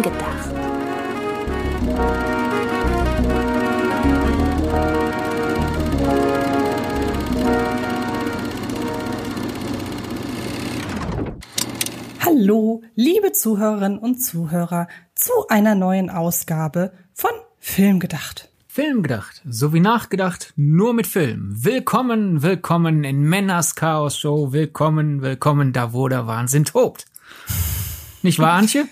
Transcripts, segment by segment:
Film gedacht. Hallo, liebe Zuhörerinnen und Zuhörer, zu einer neuen Ausgabe von Film gedacht. Film gedacht, so wie nachgedacht, nur mit Film. Willkommen, willkommen in Männers Chaos Show. Willkommen, willkommen da, wo der Wahnsinn tobt. Nicht wahr, Antje?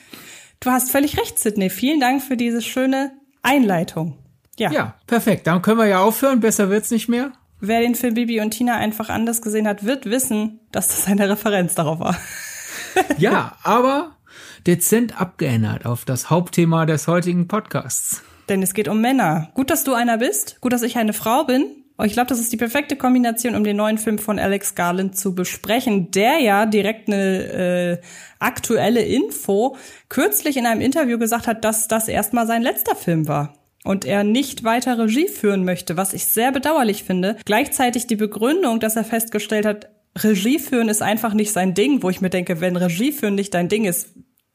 Du hast völlig recht, Sidney. Vielen Dank für diese schöne Einleitung. Ja. Ja, perfekt. Dann können wir ja aufhören. Besser wird's nicht mehr. Wer den Film Bibi und Tina einfach anders gesehen hat, wird wissen, dass das eine Referenz darauf war. Ja, aber dezent abgeändert auf das Hauptthema des heutigen Podcasts. Denn es geht um Männer. Gut, dass du einer bist. Gut, dass ich eine Frau bin. Oh, Ich glaube, das ist die perfekte Kombination, um den neuen Film von Alex Garland zu besprechen, der ja direkt eine äh, aktuelle Info kürzlich in einem Interview gesagt hat, dass das erstmal sein letzter Film war und er nicht weiter Regie führen möchte, was ich sehr bedauerlich finde. Gleichzeitig die Begründung, dass er festgestellt hat, Regie führen ist einfach nicht sein Ding, wo ich mir denke, wenn Regie führen nicht dein Ding ist,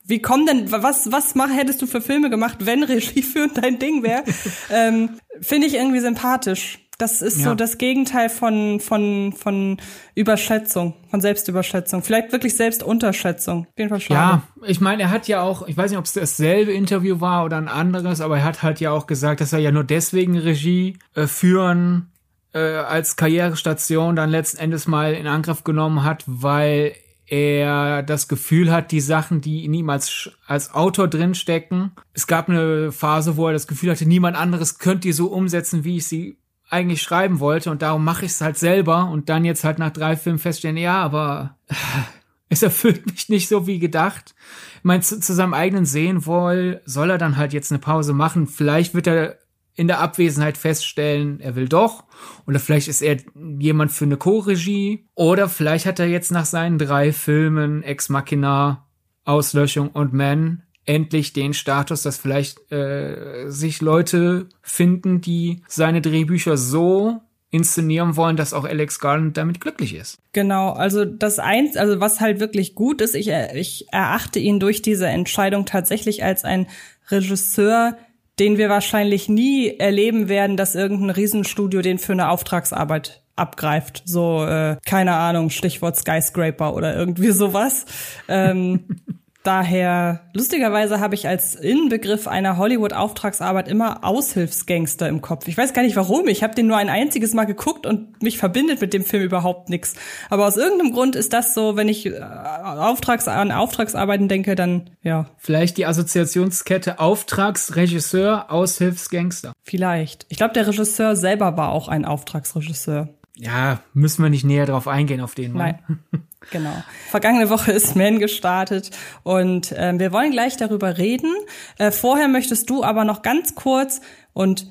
wie kommen denn, was, was mach, hättest du für Filme gemacht, wenn Regie führen dein Ding wäre? ähm, Finde ich irgendwie sympathisch. Das ist so Ja. das Gegenteil von, von, von Überschätzung, von Selbstüberschätzung. Vielleicht wirklich Selbstunterschätzung. Auf jeden Fall schade. Ja, ich meine, er hat ja auch, ich weiß nicht, ob es dasselbe Interview war oder ein anderes, aber er hat halt ja auch gesagt, dass er ja nur deswegen Regie äh, führen äh, als Karrierestation dann letzten Endes mal in Angriff genommen hat, weil er das Gefühl hat, die Sachen, die in ihm als, als Autor drinstecken, es gab eine Phase, wo er das Gefühl hatte, niemand anderes könnte die so umsetzen, wie ich sie eigentlich schreiben wollte und darum mache ich es halt selber und dann jetzt halt nach drei Filmen feststellen, ja, aber es erfüllt mich nicht so wie gedacht. Ich meine, zu, zu seinem eigenen Sehen wohl soll er dann halt jetzt eine Pause machen. Vielleicht wird er in der Abwesenheit feststellen, er will doch. Oder vielleicht ist er jemand für eine Co-Regie. Oder vielleicht hat er jetzt nach seinen drei Filmen Ex Machina, Auslöschung und Man endlich den Status, dass vielleicht äh, sich Leute finden, die seine Drehbücher so inszenieren wollen, dass auch Alex Garland damit glücklich ist. Genau, also das eins, also was halt wirklich gut ist, ich, ich erachte ihn durch diese Entscheidung tatsächlich als ein Regisseur, den wir wahrscheinlich nie erleben werden, dass irgendein Riesenstudio den für eine Auftragsarbeit abgreift. So, äh, keine Ahnung, Stichwort Skyscraper oder irgendwie sowas. Ähm, Daher, lustigerweise habe ich als Inbegriff einer Hollywood-Auftragsarbeit immer Aushilfsgangster im Kopf. Ich weiß gar nicht warum. Ich habe den nur ein einziges Mal geguckt und mich verbindet mit dem Film überhaupt nichts. Aber aus irgendeinem Grund ist das so, wenn ich äh, Auftrags an Auftragsarbeiten denke, dann ja, Vielleicht die Assoziationskette Auftragsregisseur, Aushilfsgangster. vielleicht. Ich glaube, der Regisseur selber war auch ein Auftragsregisseur. Ja, müssen wir nicht näher drauf eingehen auf den Mann. Nein. Genau. Vergangene Woche ist Man gestartet und ähm, wir wollen gleich darüber reden. Äh, vorher möchtest du aber noch ganz kurz und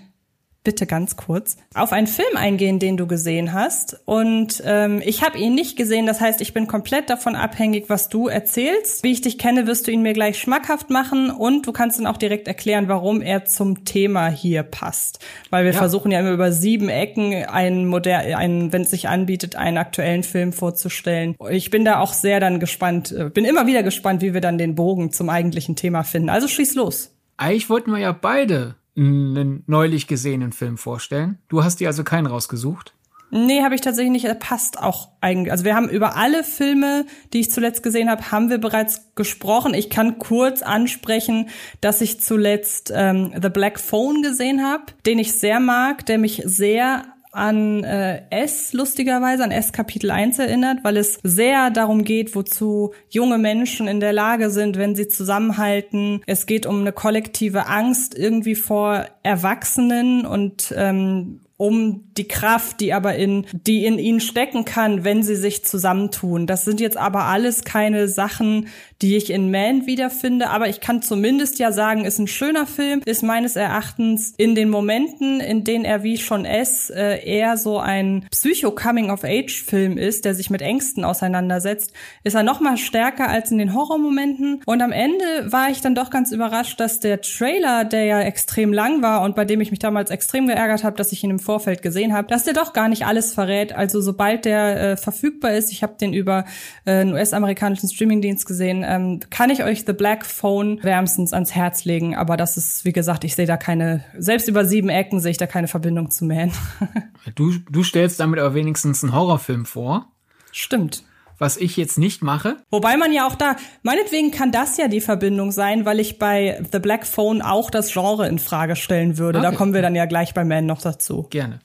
bitte ganz kurz auf einen Film eingehen, den du gesehen hast. Und ähm, ich habe ihn nicht gesehen, das heißt, ich bin komplett davon abhängig, was du erzählst. Wie ich dich kenne, wirst du ihn mir gleich schmackhaft machen und du kannst dann auch direkt erklären, warum er zum Thema hier passt. Weil wir Ja. versuchen ja immer über sieben Ecken einen moder einen, wenn es sich anbietet, einen aktuellen Film vorzustellen. Ich bin da auch sehr dann gespannt, äh, bin immer wieder gespannt, wie wir dann den Bogen zum eigentlichen Thema finden. Also schieß los. Eigentlich wollten wir ja beide einen neulich gesehenen Film vorstellen. Du hast dir also keinen rausgesucht. Nee, habe ich tatsächlich nicht. Er passt auch eigentlich. Also wir haben über alle Filme, die ich zuletzt gesehen habe, haben wir bereits gesprochen. Ich kann kurz ansprechen, dass ich zuletzt ähm, The Black Phone gesehen habe, den ich sehr mag, der mich sehr an äh, S lustigerweise, an S Kapitel 1 erinnert, weil es sehr darum geht, wozu junge Menschen in der Lage sind, wenn sie zusammenhalten. Es geht um eine kollektive Angst irgendwie vor Erwachsenen und ähm, um die Kraft, die aber in, die in ihnen stecken kann, wenn sie sich zusammentun. Das sind jetzt aber alles keine Sachen, die ich in Man wiederfinde, aber ich kann zumindest ja sagen, ist ein schöner Film, ist meines Erachtens in den Momenten, in denen er wie schon es äh, eher so ein Psycho-Coming-of-Age-Film ist, der sich mit Ängsten auseinandersetzt, ist er noch mal stärker als in den Horrormomenten. Und am Ende war ich dann doch ganz überrascht, dass der Trailer, der ja extrem lang war und bei dem ich mich damals extrem geärgert habe, dass ich ihn im Vorfeld gesehen habe, dass der doch gar nicht alles verrät. Also sobald der äh, verfügbar ist, ich habe den über äh, einen US-amerikanischen Streamingdienst gesehen, ähm, kann ich euch The Black Phone wärmstens ans Herz legen. Aber das ist, wie gesagt, ich sehe da keine, selbst über sieben Ecken sehe ich da keine Verbindung zu Man. du, du stellst damit aber wenigstens einen Horrorfilm vor. Stimmt was ich jetzt nicht mache. Wobei man ja auch da, meinetwegen kann das ja die Verbindung sein, weil ich bei The Black Phone auch das Genre in Frage stellen würde. Okay. Da kommen wir dann ja gleich bei Man noch dazu. Gerne.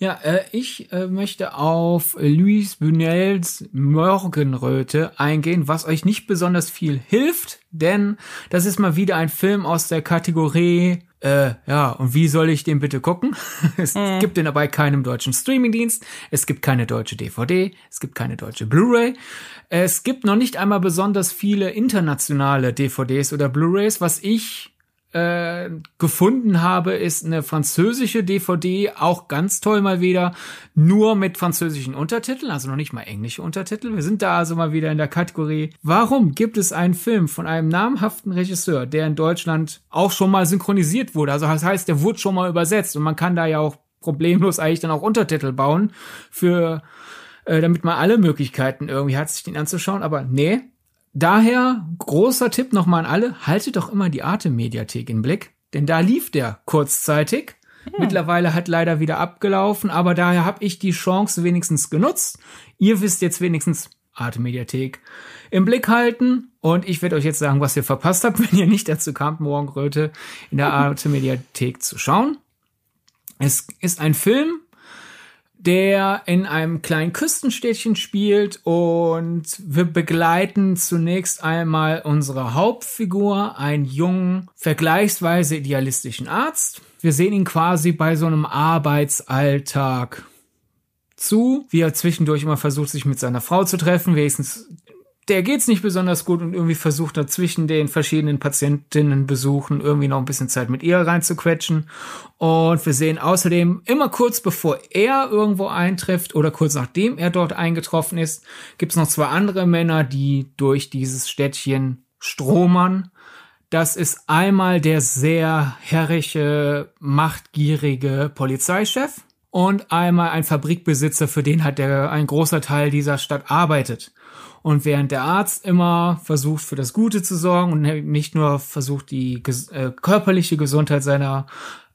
Ja, äh, ich äh, möchte auf Louis Bunels Morgenröte eingehen, was euch nicht besonders viel hilft, denn das ist mal wieder ein Film aus der Kategorie äh, ja, und wie soll ich den bitte gucken? es mhm. gibt den dabei keinem deutschen Streamingdienst, es gibt keine deutsche DVD, es gibt keine deutsche Blu-ray, es gibt noch nicht einmal besonders viele internationale DVDs oder Blu-rays, was ich äh, gefunden habe, ist eine französische DVD, auch ganz toll mal wieder, nur mit französischen Untertiteln, also noch nicht mal englische Untertitel. Wir sind da also mal wieder in der Kategorie, warum gibt es einen Film von einem namhaften Regisseur, der in Deutschland auch schon mal synchronisiert wurde? Also das heißt, der wurde schon mal übersetzt und man kann da ja auch problemlos eigentlich dann auch Untertitel bauen für äh, damit man alle Möglichkeiten irgendwie hat, sich den anzuschauen. Aber nee, Daher großer Tipp nochmal an alle, haltet doch immer die Arte-Mediathek im Blick, denn da lief der kurzzeitig. Hm. Mittlerweile hat leider wieder abgelaufen, aber daher habe ich die Chance wenigstens genutzt. Ihr wisst jetzt wenigstens Arte Mediathek im Blick halten und ich werde euch jetzt sagen, was ihr verpasst habt, wenn ihr nicht dazu kamt, Morgenröte in der Arte Mediathek zu schauen. Es ist ein Film, der in einem kleinen Küstenstädtchen spielt und wir begleiten zunächst einmal unsere Hauptfigur, einen jungen, vergleichsweise idealistischen Arzt. Wir sehen ihn quasi bei so einem Arbeitsalltag zu, wie er zwischendurch immer versucht, sich mit seiner Frau zu treffen, wenigstens der geht's nicht besonders gut und irgendwie versucht er zwischen den verschiedenen Patientinnenbesuchen irgendwie noch ein bisschen Zeit mit ihr reinzuquetschen. Und wir sehen außerdem immer kurz bevor er irgendwo eintrifft oder kurz nachdem er dort eingetroffen ist, gibt's noch zwei andere Männer, die durch dieses Städtchen stromern. Das ist einmal der sehr herrische, machtgierige Polizeichef und einmal ein Fabrikbesitzer, für den hat der ein großer Teil dieser Stadt arbeitet. Und während der Arzt immer versucht, für das Gute zu sorgen und nicht nur versucht, die äh, körperliche Gesundheit seiner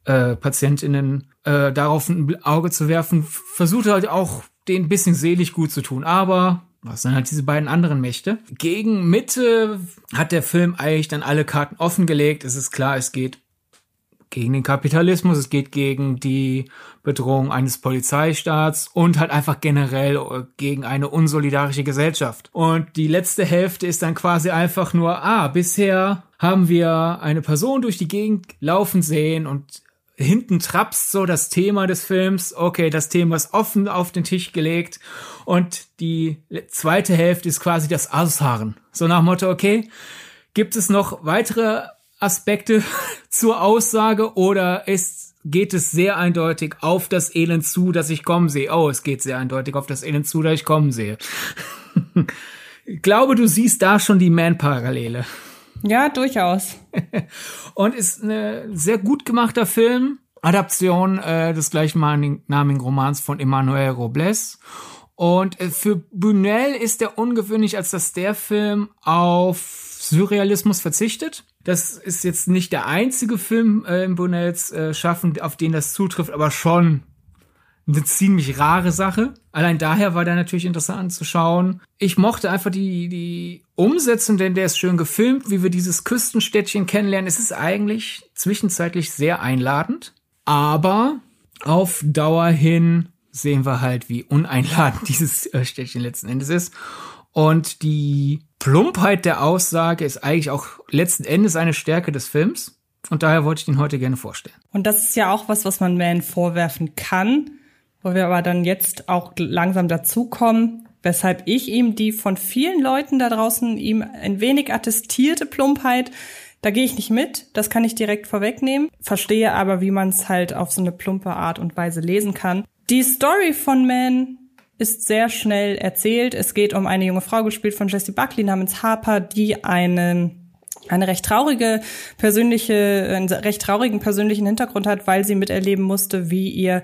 äh, PatientInnen äh, darauf ein Auge zu werfen, versucht er halt auch, den ein bisschen selig gut zu tun. Aber was sind halt diese beiden anderen Mächte? Gegen Mitte hat der Film eigentlich dann alle Karten offengelegt. Es ist klar, es geht gegen den Kapitalismus, es geht gegen die Bedrohung eines Polizeistaats und halt einfach generell äh, gegen eine unsolidarische Gesellschaft. Und die letzte Hälfte ist dann quasi einfach nur, ah, bisher haben wir eine Person durch die Gegend laufen sehen und hinten trapst so das Thema des Films. Okay, das Thema ist offen auf den Tisch gelegt und die zweite Hälfte ist quasi das Ausharren. So nach Motto, okay, gibt es noch weitere Aspekte zur Aussage oder ist, geht es sehr eindeutig auf das Elend zu, dass ich kommen sehe? Oh, es geht sehr eindeutig auf das Elend zu, dass ich kommen sehe. ich glaube, du siehst da schon die Man-Parallele. Ja, durchaus. Und ist eine sehr gut gemachter Film. Adaption äh, des gleichnamigen Romans von Emmanuel Robles. Und äh, für Bunel ist er ungewöhnlich, als dass der Film auf Surrealismus verzichtet. Das ist jetzt nicht der einzige Film äh, im Bonells äh, Schaffen, auf den das zutrifft, aber schon eine ziemlich rare Sache. Allein daher war der natürlich interessant zu schauen. Ich mochte einfach die, die Umsetzung, denn der ist schön gefilmt, wie wir dieses Küstenstädtchen kennenlernen. Es ist eigentlich zwischenzeitlich sehr einladend, aber auf Dauer hin sehen wir halt, wie uneinladend dieses äh, Städtchen letzten Endes ist. Und die Plumpheit der Aussage ist eigentlich auch letzten Endes eine Stärke des Films. Und daher wollte ich den heute gerne vorstellen. Und das ist ja auch was, was man Man vorwerfen kann, wo wir aber dann jetzt auch langsam dazukommen, weshalb ich ihm die von vielen Leuten da draußen ihm ein wenig attestierte Plumpheit, da gehe ich nicht mit, das kann ich direkt vorwegnehmen, verstehe aber, wie man es halt auf so eine plumpe Art und Weise lesen kann. Die Story von Man ist sehr schnell erzählt. Es geht um eine junge Frau, gespielt von Jessie Buckley namens Harper, die einen eine recht traurige persönliche, einen recht traurigen persönlichen Hintergrund hat, weil sie miterleben musste, wie ihr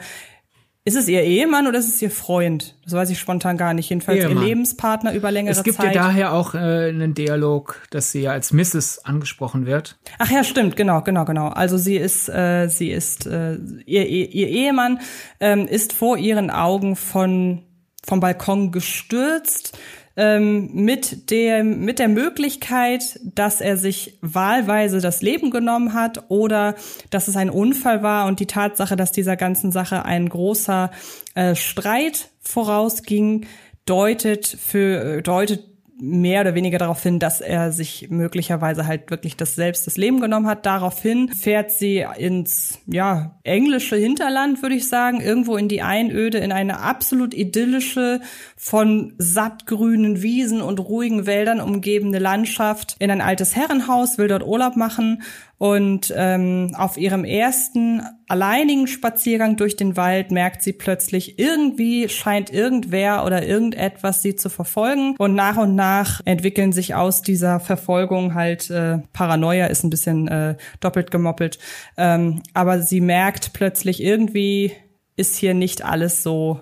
Ist es ihr Ehemann oder ist es ihr Freund? Das weiß ich spontan gar nicht. Jedenfalls Ehemann. ihr Lebenspartner über längere Zeit. Es gibt Zeit. ja daher auch äh, einen Dialog, dass sie ja als Mrs. angesprochen wird. Ach ja, stimmt, genau, genau, genau. Also sie ist, äh, sie ist, äh, ihr, ihr, ihr Ehemann ähm, ist vor ihren Augen von vom Balkon gestürzt ähm, mit dem mit der Möglichkeit, dass er sich wahlweise das Leben genommen hat oder dass es ein Unfall war und die Tatsache, dass dieser ganzen Sache ein großer äh, Streit vorausging, deutet für deutet mehr oder weniger darauf hin, dass er sich möglicherweise halt wirklich das selbst das Leben genommen hat. Daraufhin fährt sie ins ja englische Hinterland, würde ich sagen, irgendwo in die Einöde, in eine absolut idyllische, von sattgrünen Wiesen und ruhigen Wäldern umgebene Landschaft, in ein altes Herrenhaus, will dort Urlaub machen und ähm, auf ihrem ersten alleinigen Spaziergang durch den Wald merkt sie plötzlich, irgendwie scheint irgendwer oder irgendetwas sie zu verfolgen. Und nach und nach entwickeln sich aus dieser Verfolgung halt äh, Paranoia ist ein bisschen äh, doppelt gemoppelt. Ähm, aber sie merkt plötzlich, irgendwie ist hier nicht alles so,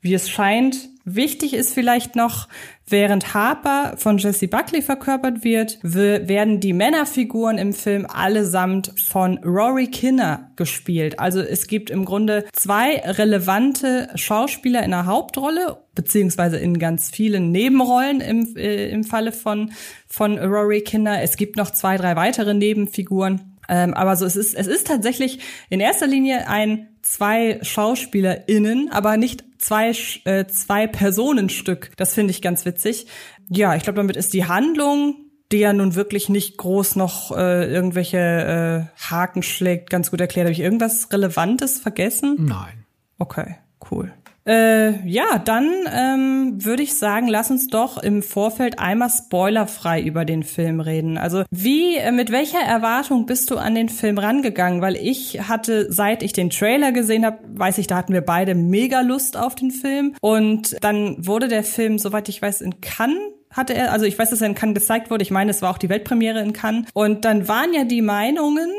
wie es scheint. Wichtig ist vielleicht noch, während Harper von Jesse Buckley verkörpert wird, werden die Männerfiguren im Film allesamt von Rory Kinner gespielt. Also es gibt im Grunde zwei relevante Schauspieler in der Hauptrolle, beziehungsweise in ganz vielen Nebenrollen im, äh, im Falle von, von Rory Kinner. Es gibt noch zwei, drei weitere Nebenfiguren. Ähm, aber so, es ist, es ist tatsächlich in erster Linie ein zwei SchauspielerInnen, aber nicht zwei, äh, zwei Personenstück. Das finde ich ganz witzig. Ja, ich glaube, damit ist die Handlung, die ja nun wirklich nicht groß noch äh, irgendwelche äh, Haken schlägt, ganz gut erklärt. Habe ich irgendwas Relevantes vergessen? Nein. Okay, cool. Äh, ja, dann ähm, würde ich sagen, lass uns doch im Vorfeld einmal spoilerfrei über den Film reden. Also wie, äh, mit welcher Erwartung bist du an den Film rangegangen? Weil ich hatte, seit ich den Trailer gesehen habe, weiß ich, da hatten wir beide mega Lust auf den Film. Und dann wurde der Film, soweit ich weiß, in Cannes hatte er, also ich weiß, dass er in Cannes gezeigt wurde. Ich meine, es war auch die Weltpremiere in Cannes. Und dann waren ja die Meinungen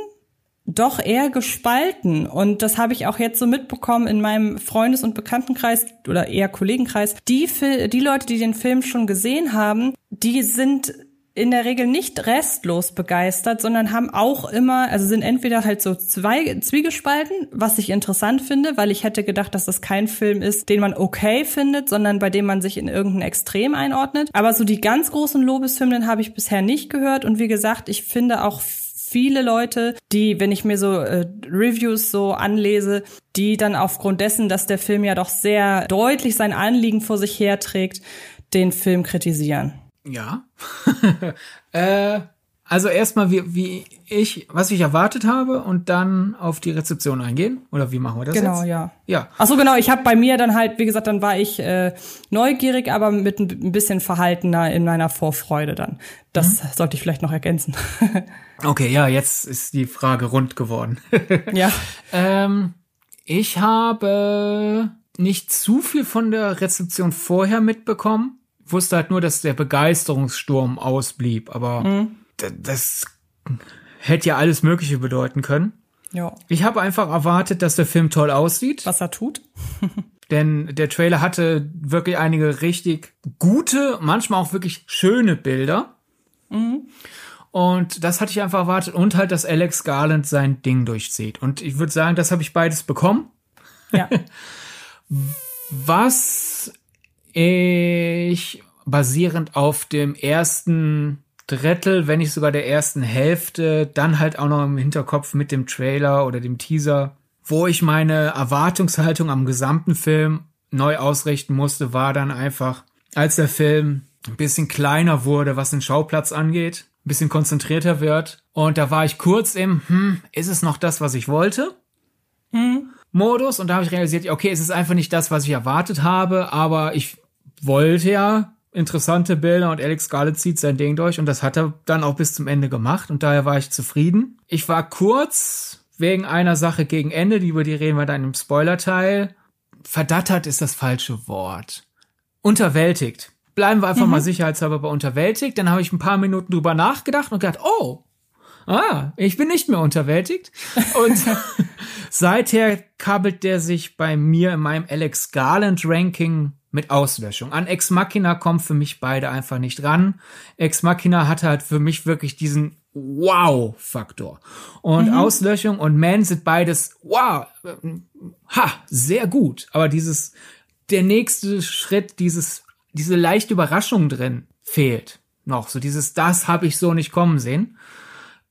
doch eher gespalten. Und das habe ich auch jetzt so mitbekommen in meinem Freundes- und Bekanntenkreis oder eher Kollegenkreis. Die, die Leute, die den Film schon gesehen haben, die sind in der Regel nicht restlos begeistert, sondern haben auch immer, also sind entweder halt so zwei Zwiegespalten, was ich interessant finde, weil ich hätte gedacht, dass das kein Film ist, den man okay findet, sondern bei dem man sich in irgendein Extrem einordnet. Aber so die ganz großen Lobeshymnen habe ich bisher nicht gehört und wie gesagt, ich finde auch viele Leute, die, wenn ich mir so äh, Reviews so anlese, die dann aufgrund dessen, dass der Film ja doch sehr deutlich sein Anliegen vor sich herträgt, den Film kritisieren. Ja. äh, also erstmal, wie, wie ich, was ich erwartet habe und dann auf die Rezeption eingehen. Oder wie machen wir das genau, jetzt? Genau, ja. Ja. Ach so, genau. Ich habe bei mir dann halt, wie gesagt, dann war ich äh, neugierig, aber mit ein bisschen verhaltener in meiner Vorfreude dann. Das mhm. sollte ich vielleicht noch ergänzen. okay, ja, jetzt ist die Frage rund geworden. ja. Ähm, ich habe nicht zu viel von der Rezeption vorher mitbekommen. wusste halt nur, dass der Begeisterungssturm ausblieb, aber mhm das hätte ja alles Mögliche bedeuten können. Ja. Ich habe einfach erwartet, dass der Film toll aussieht. Was er tut. Denn der Trailer hatte wirklich einige richtig gute, manchmal auch wirklich schöne Bilder. Mhm. Und das hatte ich einfach erwartet. Und halt, dass Alex Garland sein Ding durchzieht. Und ich würde sagen, das habe ich beides bekommen. Ja. Was ich basierend auf dem ersten Drittel, wenn nicht sogar der ersten Hälfte, dann halt auch noch im Hinterkopf mit dem Trailer oder dem Teaser, wo ich meine Erwartungshaltung am gesamten Film neu ausrichten musste, war dann einfach, als der Film ein bisschen kleiner wurde, was den Schauplatz angeht, ein bisschen konzentrierter wird. Und da war ich kurz im, hm, ist es noch das, was ich wollte? Hm. Modus. Und da habe ich realisiert, okay, es ist einfach nicht das, was ich erwartet habe, aber ich wollte ja interessante Bilder und Alex Garland zieht sein Ding durch und das hat er dann auch bis zum Ende gemacht und daher war ich zufrieden. Ich war kurz wegen einer Sache gegen Ende, die über die reden wir dann im Spoilerteil. Verdattert ist das falsche Wort. Unterwältigt. Bleiben wir einfach mhm. mal sicherheitshalber bei unterwältigt. Dann habe ich ein paar Minuten drüber nachgedacht und gedacht, oh, ah, ich bin nicht mehr unterwältigt. Und seither kabelt der sich bei mir in meinem Alex Garland Ranking mit Auslöschung. An Ex Machina kommen für mich beide einfach nicht ran. Ex Machina hatte halt für mich wirklich diesen Wow-Faktor. Und mhm. Auslöschung und Man sind beides wow, ha, sehr gut. Aber dieses, der nächste Schritt, dieses, diese leichte Überraschung drin fehlt noch. So dieses, das habe ich so nicht kommen sehen.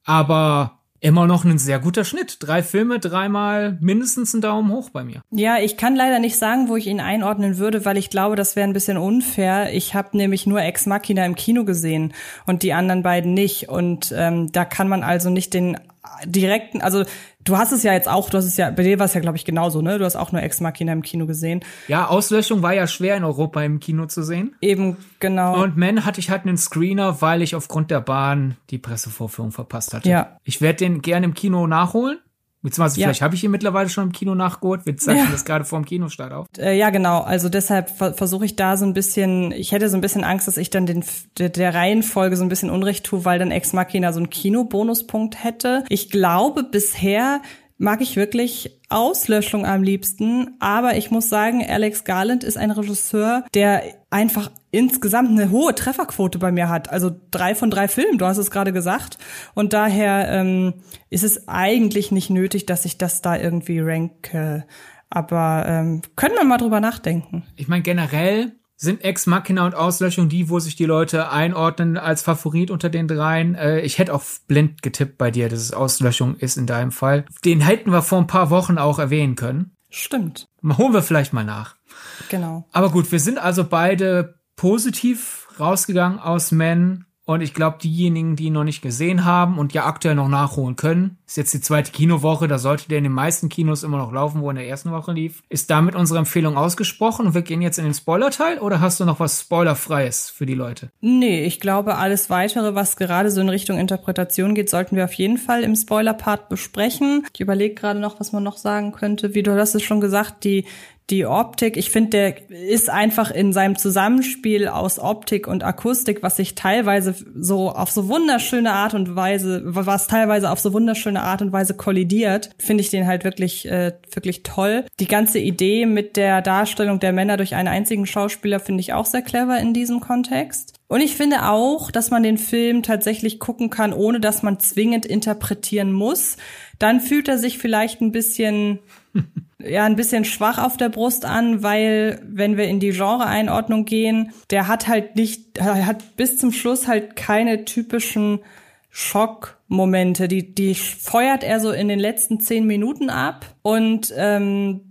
Aber immer noch ein sehr guter Schnitt. Drei Filme, dreimal mindestens ein Daumen hoch bei mir. Ja, ich kann leider nicht sagen, wo ich ihn einordnen würde, weil ich glaube, das wäre ein bisschen unfair. Ich habe nämlich nur Ex Machina im Kino gesehen und die anderen beiden nicht. Und ähm, da kann man also nicht den direkten, also du hast es ja jetzt auch, du hast es ja, bei dir war es ja, glaube ich, genauso, ne? Du hast auch nur Ex Machina im Kino gesehen. Ja, Auslöschung war ja schwer in Europa im Kino zu sehen. Eben, genau. Und Man hatte ich halt einen Screener, weil ich aufgrund der Bahn die Pressevorführung verpasst hatte. Ja. Ich werde den gerne im Kino nachholen. Beziehungsweise ja. vielleicht habe ich ihn mittlerweile schon im Kino nachgeholt. Wir zeichnen ja. das gerade vor dem Kinostart auf. Äh, ja, genau. Also deshalb versuche ich da so ein bisschen, ich hätte so ein bisschen Angst, dass ich dann den, der, der Reihenfolge so ein bisschen Unrecht tue, weil dann Ex Machina so einen Kinobonuspunkt hätte. Ich glaube, bisher mag ich wirklich Auslöschung am liebsten. Aber ich muss sagen, Alex Garland ist ein Regisseur, der einfach insgesamt eine hohe Trefferquote bei mir hat. Also drei von drei Filmen, du hast es gerade gesagt. Und daher ähm, ist es eigentlich nicht nötig, dass ich das da irgendwie ranke. Aber ähm, können wir mal drüber nachdenken. Ich meine, generell sind Ex Machina und Auslöschung die, wo sich die Leute einordnen als Favorit unter den dreien. Äh, ich hätte auch blind getippt bei dir, dass es Auslöschung ist in deinem Fall. Den hätten wir vor ein paar Wochen auch erwähnen können. Stimmt. Holen wir vielleicht mal nach. Genau. Aber gut, wir sind also beide positiv rausgegangen aus Men. Und ich glaube, diejenigen, die ihn noch nicht gesehen haben und ja aktuell noch nachholen können, ist jetzt die zweite Kinowoche, da sollte der in den meisten Kinos immer noch laufen, wo er in der ersten Woche lief. Ist damit unsere Empfehlung ausgesprochen und wir gehen jetzt in den Spoiler-Teil oder hast du noch was Spoilerfreies für die Leute? Nee, ich glaube, alles weitere, was gerade so in Richtung Interpretation geht, sollten wir auf jeden Fall im Spoiler-Part besprechen. Ich überlege gerade noch, was man noch sagen könnte. Wie du hast es schon gesagt, die, die Optik, ich finde, der ist einfach in seinem Zusammenspiel aus Optik und Akustik, was sich teilweise so auf so wunderschöne Art und Weise, was teilweise auf so wunderschöne Art und Weise kollidiert, finde ich den halt wirklich, äh, wirklich toll. Die ganze Idee mit der Darstellung der Männer durch einen einzigen Schauspieler finde ich auch sehr clever in diesem Kontext. Und ich finde auch, dass man den Film tatsächlich gucken kann, ohne dass man zwingend interpretieren muss. Dann fühlt er sich vielleicht ein bisschen ja ein bisschen schwach auf der Brust an, weil wenn wir in die Genre-Einordnung gehen, der hat halt nicht, er hat bis zum Schluss halt keine typischen Schockmomente. Die, die feuert er so in den letzten zehn Minuten ab und ähm,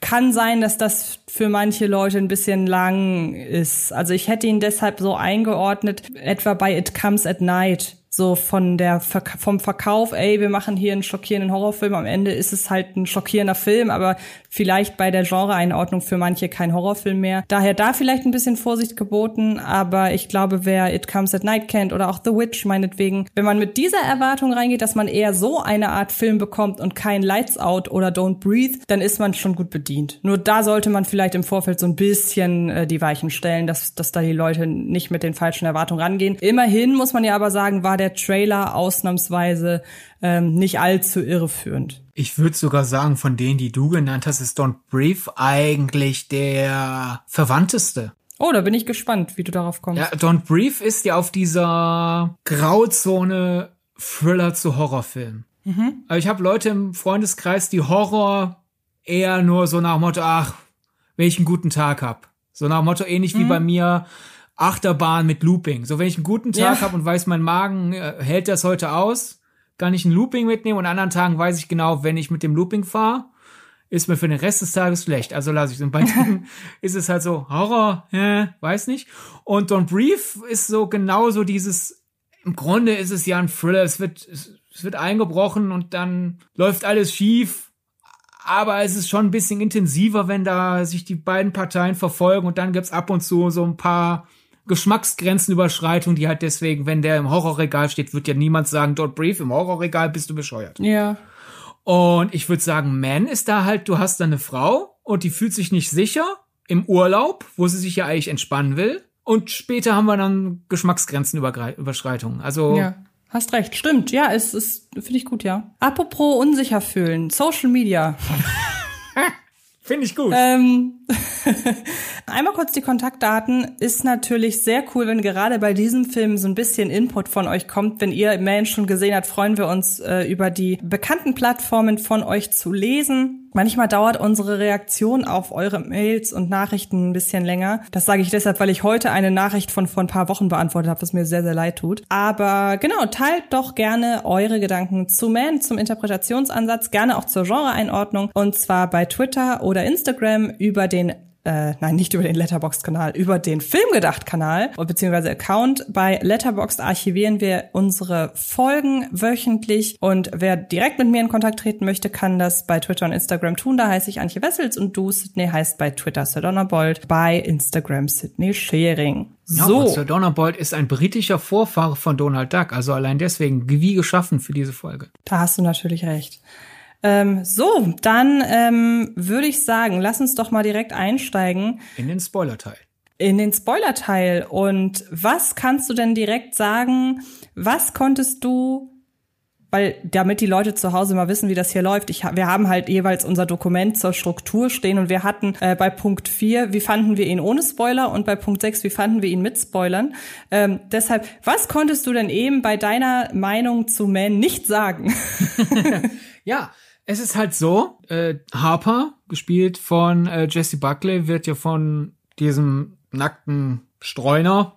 kann sein, dass das für manche Leute ein bisschen lang ist. Also ich hätte ihn deshalb so eingeordnet, etwa bei It Comes at Night so von der vom Verkauf, ey, wir machen hier einen schockierenden Horrorfilm. Am Ende ist es halt ein schockierender Film, aber vielleicht bei der Genre-Einordnung für manche kein Horrorfilm mehr. Daher da vielleicht ein bisschen Vorsicht geboten, aber ich glaube, wer It Comes at Night kennt oder auch The Witch meinetwegen, wenn man mit dieser Erwartung reingeht, dass man eher so eine Art Film bekommt und kein Lights Out oder Don't Breathe, dann ist man schon gut bedient. Nur da sollte man vielleicht im Vorfeld so ein bisschen äh, die Weichen stellen, dass, dass da die Leute nicht mit den falschen Erwartungen rangehen. Immerhin muss man ja aber sagen, war der der Trailer ausnahmsweise ähm, nicht allzu irreführend. Ich würde sogar sagen, von denen, die du genannt hast, ist Don't Brief eigentlich der verwandteste. Oh, da bin ich gespannt, wie du darauf kommst. Ja, Don't Brief ist ja auf dieser Grauzone Thriller zu Horrorfilm. Mhm. Ich habe Leute im Freundeskreis, die Horror eher nur so nach Motto, ach, wenn ich einen guten Tag hab. So nach Motto ähnlich mhm. wie bei mir, Achterbahn mit Looping. So, wenn ich einen guten Tag ja. habe und weiß, mein Magen äh, hält das heute aus, kann ich ein Looping mitnehmen und an anderen Tagen weiß ich genau, wenn ich mit dem Looping fahre, ist mir für den Rest des Tages schlecht. Also lasse ich es. Und bei denen ist es halt so Horror, äh, weiß nicht. Und Don't Brief ist so genauso dieses, im Grunde ist es ja ein Thriller. Es wird, es wird eingebrochen und dann läuft alles schief. Aber es ist schon ein bisschen intensiver, wenn da sich die beiden Parteien verfolgen und dann gibt's ab und zu so ein paar Geschmacksgrenzenüberschreitung, die halt deswegen, wenn der im Horrorregal steht, wird ja niemand sagen, dort Brief im Horrorregal bist du bescheuert. Ja. Und ich würde sagen, Man ist da halt, du hast da eine Frau und die fühlt sich nicht sicher im Urlaub, wo sie sich ja eigentlich entspannen will. Und später haben wir dann Geschmacksgrenzenüberschreitungen. Also ja. Hast recht, stimmt. Ja, es ist, finde ich gut, ja. Apropos unsicher fühlen, Social Media. Finde ich gut. Ähm, einmal kurz die Kontaktdaten. Ist natürlich sehr cool, wenn gerade bei diesem Film so ein bisschen Input von euch kommt. Wenn ihr Mail schon gesehen habt, freuen wir uns äh, über die bekannten Plattformen von euch zu lesen. Manchmal dauert unsere Reaktion auf eure Mails und Nachrichten ein bisschen länger. Das sage ich deshalb, weil ich heute eine Nachricht von vor ein paar Wochen beantwortet habe, was mir sehr, sehr leid tut. Aber genau, teilt doch gerne eure Gedanken zu Man, zum Interpretationsansatz, gerne auch zur Genreeinordnung und zwar bei Twitter oder Instagram über den äh, nein, nicht über den Letterboxd-Kanal, über den Filmgedacht-Kanal beziehungsweise Account. Bei Letterboxd archivieren wir unsere Folgen wöchentlich und wer direkt mit mir in Kontakt treten möchte, kann das bei Twitter und Instagram tun. Da heiße ich Antje Wessels und du, Sydney, heißt bei Twitter Sir Donnerbold, bei Instagram Sydney Schering. So. Ja, Sir Donnerbold ist ein britischer Vorfahre von Donald Duck, also allein deswegen wie geschaffen für diese Folge. Da hast du natürlich recht. Ähm, so, dann ähm, würde ich sagen, lass uns doch mal direkt einsteigen. In den Spoilerteil. In den Spoilerteil. Und was kannst du denn direkt sagen? Was konntest du weil damit die Leute zu Hause mal wissen, wie das hier läuft. Ich, wir haben halt jeweils unser Dokument zur Struktur stehen und wir hatten äh, bei Punkt 4, wie fanden wir ihn ohne Spoiler und bei Punkt 6, wie fanden wir ihn mit Spoilern. Ähm, deshalb, was konntest du denn eben bei deiner Meinung zu Man nicht sagen? ja, es ist halt so, äh, Harper, gespielt von äh, Jesse Buckley, wird ja von diesem nackten Streuner,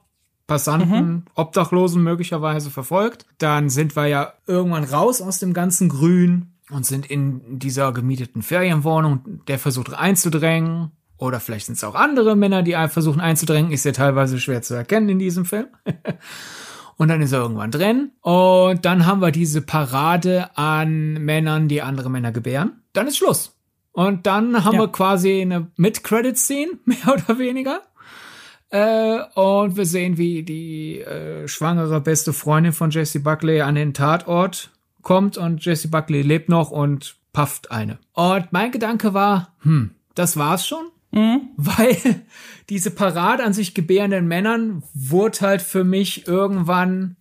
Passanten, mhm. Obdachlosen möglicherweise verfolgt. Dann sind wir ja irgendwann raus aus dem ganzen Grün und sind in dieser gemieteten Ferienwohnung. Der versucht einzudrängen. Oder vielleicht sind es auch andere Männer, die versuchen einzudrängen. Ist ja teilweise schwer zu erkennen in diesem Film. Und dann ist er irgendwann drin. Und dann haben wir diese Parade an Männern, die andere Männer gebären. Dann ist Schluss. Und dann haben ja. wir quasi eine Mid-Credit-Scene, mehr oder weniger. Äh, und wir sehen, wie die äh, schwangere beste Freundin von Jesse Buckley an den Tatort kommt und Jesse Buckley lebt noch und pafft eine. Und mein Gedanke war, hm, das war's schon? Mhm. Weil diese Parade an sich gebärenden Männern wurde halt für mich irgendwann,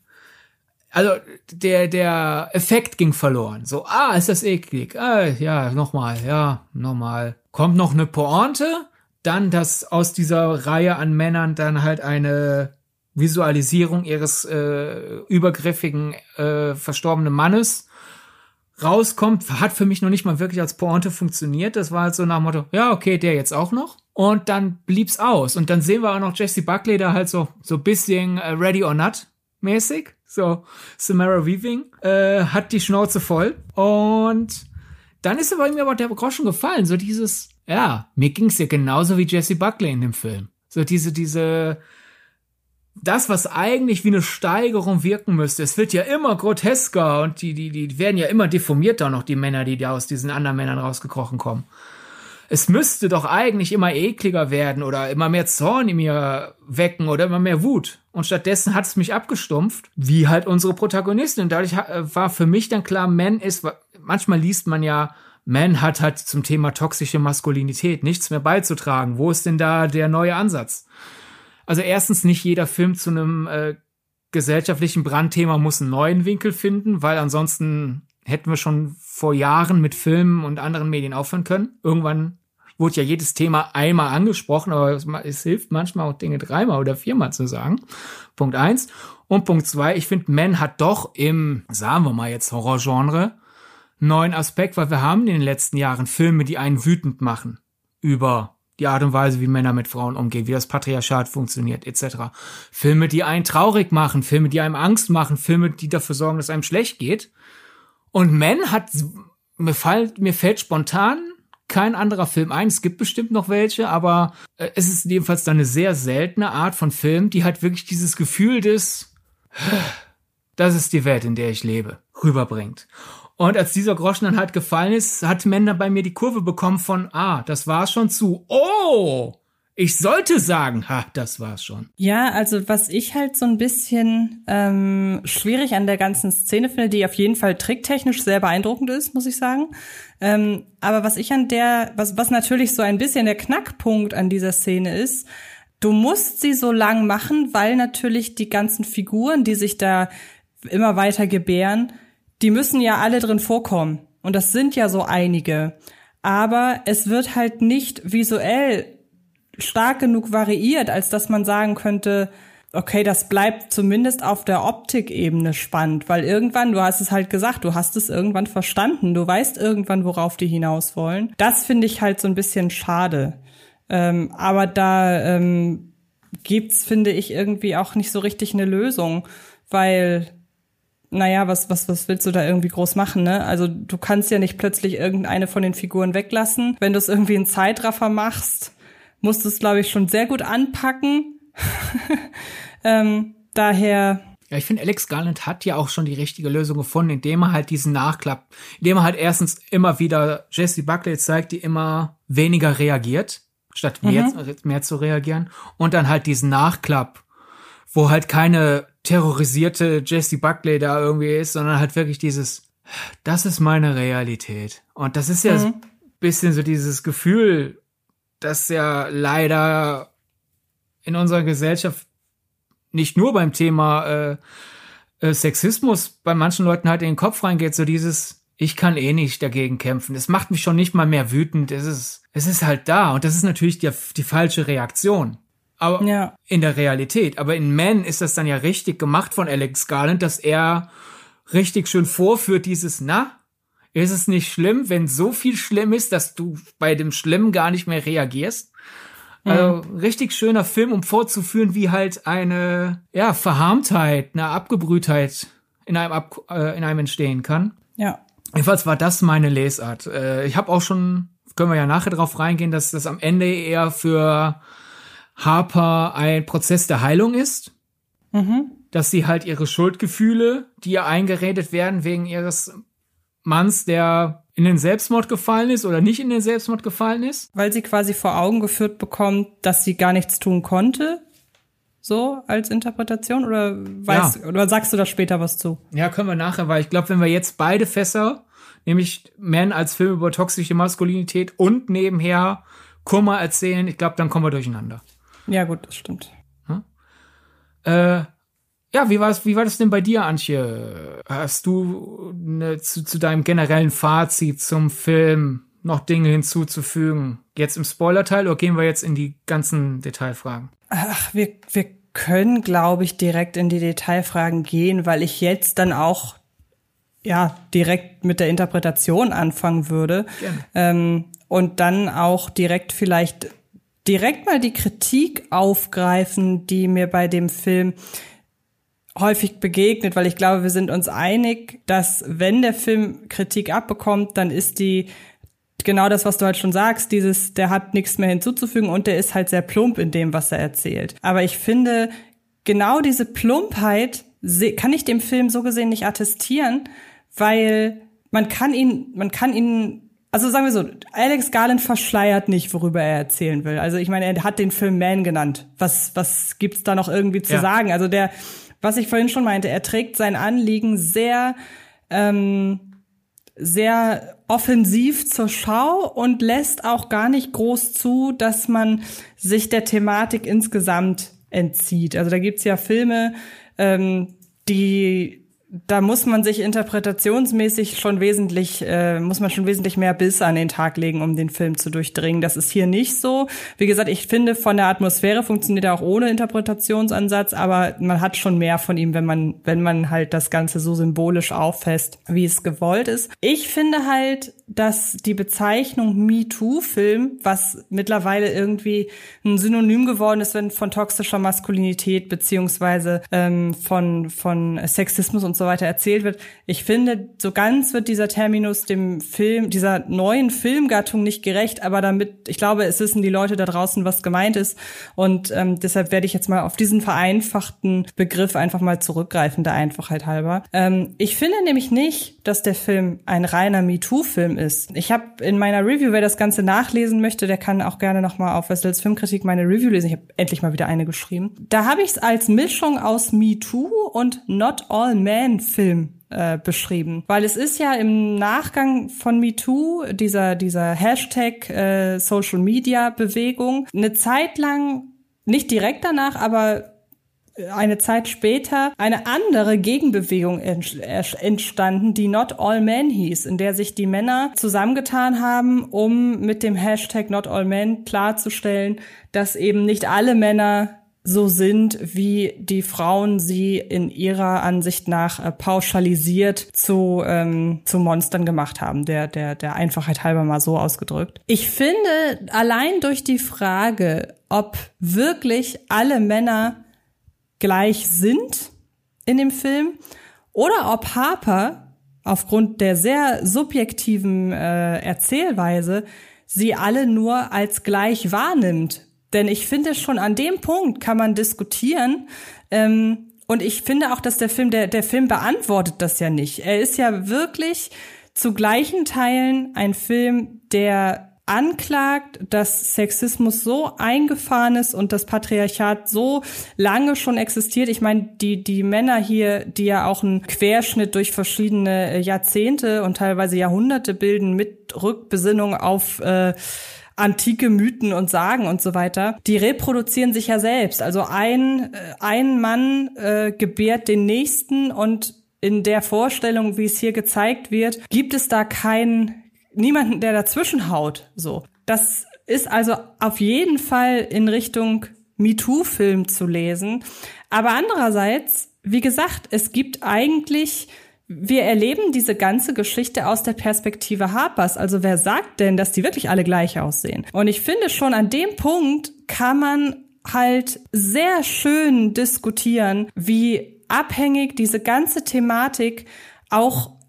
also der, der Effekt ging verloren. So, ah, ist das eklig. Ah, ja, nochmal, ja, nochmal. Kommt noch eine Pointe, dann, dass aus dieser Reihe an Männern dann halt eine Visualisierung ihres äh, übergriffigen, äh, verstorbenen Mannes rauskommt, hat für mich noch nicht mal wirklich als Pointe funktioniert. Das war halt so nach dem Motto, ja, okay, der jetzt auch noch. Und dann blieb's aus. Und dann sehen wir auch noch Jesse Buckley da halt so, so bisschen äh, ready or not mäßig. So, Samara Weaving äh, hat die Schnauze voll. Und dann ist aber mir aber der Groschen gefallen. So dieses, ja, mir ging's ja genauso wie Jesse Buckley in dem Film. So diese, diese, das, was eigentlich wie eine Steigerung wirken müsste, es wird ja immer grotesker und die, die, die werden ja immer deformierter noch, die Männer, die da aus diesen anderen Männern rausgekrochen kommen. Es müsste doch eigentlich immer ekliger werden oder immer mehr Zorn in mir wecken oder immer mehr Wut. Und stattdessen hat es mich abgestumpft, wie halt unsere Protagonistin. Und dadurch äh, war für mich dann klar, Man ist, manchmal liest man ja, Man hat halt zum Thema toxische Maskulinität nichts mehr beizutragen. Wo ist denn da der neue Ansatz? Also erstens nicht jeder Film zu einem äh, gesellschaftlichen Brandthema muss einen neuen Winkel finden, weil ansonsten hätten wir schon vor Jahren mit Filmen und anderen Medien aufhören können. Irgendwann wurde ja jedes Thema einmal angesprochen, aber es, es hilft manchmal auch Dinge dreimal oder viermal zu sagen. Punkt eins. Und Punkt zwei, ich finde, Man hat doch im, sagen wir mal jetzt Horrorgenre, neuen Aspekt, weil wir haben in den letzten Jahren Filme, die einen wütend machen über die Art und Weise, wie Männer mit Frauen umgehen, wie das Patriarchat funktioniert, etc. Filme, die einen traurig machen, Filme, die einem Angst machen, Filme, die dafür sorgen, dass einem schlecht geht. Und Men hat, mir, fall, mir fällt spontan kein anderer Film ein. Es gibt bestimmt noch welche, aber äh, es ist jedenfalls dann eine sehr seltene Art von Film, die halt wirklich dieses Gefühl des, das ist die Welt, in der ich lebe, rüberbringt. Und als dieser Groschen dann halt gefallen ist, hat Mender bei mir die Kurve bekommen von, ah, das war's schon zu, oh, ich sollte sagen, ha, das war's schon. Ja, also was ich halt so ein bisschen ähm, schwierig an der ganzen Szene finde, die auf jeden Fall tricktechnisch sehr beeindruckend ist, muss ich sagen. Ähm, aber was ich an der, was, was natürlich so ein bisschen der Knackpunkt an dieser Szene ist, du musst sie so lang machen, weil natürlich die ganzen Figuren, die sich da immer weiter gebären, die müssen ja alle drin vorkommen. Und das sind ja so einige. Aber es wird halt nicht visuell stark genug variiert, als dass man sagen könnte, okay, das bleibt zumindest auf der Optikebene spannend, weil irgendwann, du hast es halt gesagt, du hast es irgendwann verstanden, du weißt irgendwann, worauf die hinaus wollen. Das finde ich halt so ein bisschen schade. Ähm, aber da ähm, gibt's, finde ich, irgendwie auch nicht so richtig eine Lösung, weil naja, was, was, was willst du da irgendwie groß machen, ne? Also du kannst ja nicht plötzlich irgendeine von den Figuren weglassen. Wenn du es irgendwie in Zeitraffer machst, musst du es, glaube ich, schon sehr gut anpacken. ähm, daher. Ja, ich finde, Alex Garland hat ja auch schon die richtige Lösung gefunden, indem er halt diesen Nachklapp, indem er halt erstens immer wieder Jesse Buckley zeigt, die immer weniger reagiert, statt mehr, mhm. mehr zu reagieren. Und dann halt diesen Nachklapp, wo halt keine terrorisierte Jesse Buckley da irgendwie ist, sondern halt wirklich dieses, das ist meine Realität. Und das ist ja mhm. ein bisschen so dieses Gefühl, das ja leider in unserer Gesellschaft nicht nur beim Thema äh, äh, Sexismus bei manchen Leuten halt in den Kopf reingeht, so dieses, ich kann eh nicht dagegen kämpfen. Es macht mich schon nicht mal mehr wütend. Es ist, es ist halt da. Und das ist natürlich die, die falsche Reaktion. Aber ja. in der Realität. Aber in Men ist das dann ja richtig gemacht von Alex Garland, dass er richtig schön vorführt, dieses, na, ist es nicht schlimm, wenn so viel schlimm ist, dass du bei dem Schlimmen gar nicht mehr reagierst? Mhm. Also richtig schöner Film, um vorzuführen, wie halt eine ja Verharmtheit, eine Abgebrühtheit in einem Ab äh, in einem entstehen kann. Ja. Jedenfalls war das meine Lesart. Äh, ich habe auch schon, können wir ja nachher drauf reingehen, dass das am Ende eher für Harper ein Prozess der Heilung ist. Mhm. Dass sie halt ihre Schuldgefühle, die ihr eingeredet werden wegen ihres Manns, der in den Selbstmord gefallen ist oder nicht in den Selbstmord gefallen ist. Weil sie quasi vor Augen geführt bekommt, dass sie gar nichts tun konnte. So als Interpretation oder weißt ja. oder sagst du da später was zu? Ja, können wir nachher, weil ich glaube, wenn wir jetzt beide Fässer, nämlich Man als Film über toxische Maskulinität und nebenher Kummer erzählen, ich glaube, dann kommen wir durcheinander. Ja, gut, das stimmt. Hm? Äh, ja, wie war es, wie war das denn bei dir, Antje? Hast du ne, zu, zu deinem generellen Fazit zum Film noch Dinge hinzuzufügen? Jetzt im Spoiler-Teil oder gehen wir jetzt in die ganzen Detailfragen? Ach, wir, wir können, glaube ich, direkt in die Detailfragen gehen, weil ich jetzt dann auch ja direkt mit der Interpretation anfangen würde ähm, und dann auch direkt vielleicht direkt mal die Kritik aufgreifen, die mir bei dem Film häufig begegnet, weil ich glaube, wir sind uns einig, dass wenn der Film Kritik abbekommt, dann ist die genau das, was du halt schon sagst, dieses, der hat nichts mehr hinzuzufügen und der ist halt sehr plump in dem, was er erzählt. Aber ich finde, genau diese Plumpheit kann ich dem Film so gesehen nicht attestieren, weil man kann ihn, man kann ihn also sagen wir so, Alex Garland verschleiert nicht, worüber er erzählen will. Also ich meine, er hat den Film Man genannt. Was, was gibt's da noch irgendwie zu ja. sagen? Also der, was ich vorhin schon meinte, er trägt sein Anliegen sehr, ähm, sehr offensiv zur Schau und lässt auch gar nicht groß zu, dass man sich der Thematik insgesamt entzieht. Also da gibt's ja Filme, ähm, die da muss man sich interpretationsmäßig schon wesentlich, äh, muss man schon wesentlich mehr Biss an den Tag legen, um den Film zu durchdringen. Das ist hier nicht so. Wie gesagt, ich finde, von der Atmosphäre funktioniert er auch ohne Interpretationsansatz, aber man hat schon mehr von ihm, wenn man, wenn man halt das Ganze so symbolisch auffasst, wie es gewollt ist. Ich finde halt, dass die Bezeichnung MeToo-Film, was mittlerweile irgendwie ein Synonym geworden ist, wenn von toxischer Maskulinität beziehungsweise ähm, von, von Sexismus und so weiter erzählt wird. Ich finde, so ganz wird dieser Terminus dem Film, dieser neuen Filmgattung nicht gerecht, aber damit, ich glaube, es wissen die Leute da draußen, was gemeint ist. Und ähm, deshalb werde ich jetzt mal auf diesen vereinfachten Begriff einfach mal zurückgreifen, der Einfachheit halber. Ähm, ich finde nämlich nicht, dass der Film ein reiner MeToo-Film ist. Ich habe in meiner Review, wer das Ganze nachlesen möchte, der kann auch gerne nochmal auf Wessels Filmkritik meine Review lesen. Ich habe endlich mal wieder eine geschrieben. Da habe ich es als Mischung aus MeToo und Not All Men Fan-Film äh, beschrieben. Weil es ist ja im Nachgang von MeToo, dieser, dieser Hashtag äh, Social Media Bewegung, eine Zeit lang, nicht direkt danach, aber eine Zeit später eine andere Gegenbewegung entstanden, die Not All Men hieß, in der sich die Männer zusammengetan haben, um mit dem Hashtag Not All Men klarzustellen, dass eben nicht alle Männer so sind, wie die Frauen sie in ihrer Ansicht nach äh, pauschalisiert zu, ähm, zu Monstern gemacht haben, der, der, der Einfachheit halber mal so ausgedrückt. Ich finde, allein durch die Frage, ob wirklich alle Männer gleich sind in dem Film oder ob Harper aufgrund der sehr subjektiven äh, Erzählweise sie alle nur als gleich wahrnimmt. Denn ich finde schon an dem Punkt kann man diskutieren. Ähm, und ich finde auch, dass der Film, der, der Film beantwortet das ja nicht. Er ist ja wirklich zu gleichen Teilen ein Film, der anklagt, dass Sexismus so eingefahren ist und das Patriarchat so lange schon existiert. Ich meine, die, die Männer hier, die ja auch einen Querschnitt durch verschiedene äh, Jahrzehnte und teilweise Jahrhunderte bilden mit Rückbesinnung auf äh, antike Mythen und Sagen und so weiter, die reproduzieren sich ja selbst. Also ein, äh, ein Mann äh, gebärt den nächsten und in der Vorstellung, wie es hier gezeigt wird, gibt es da keinen niemanden, der dazwischen haut. So. Das ist also auf jeden Fall in Richtung MeToo-Film zu lesen. Aber andererseits, wie gesagt, es gibt eigentlich, wir erleben diese ganze Geschichte aus der Perspektive Harpers. Also wer sagt denn, dass die wirklich alle gleich aussehen? Und ich finde schon an dem Punkt kann man halt sehr schön diskutieren, wie abhängig diese ganze Thematik auch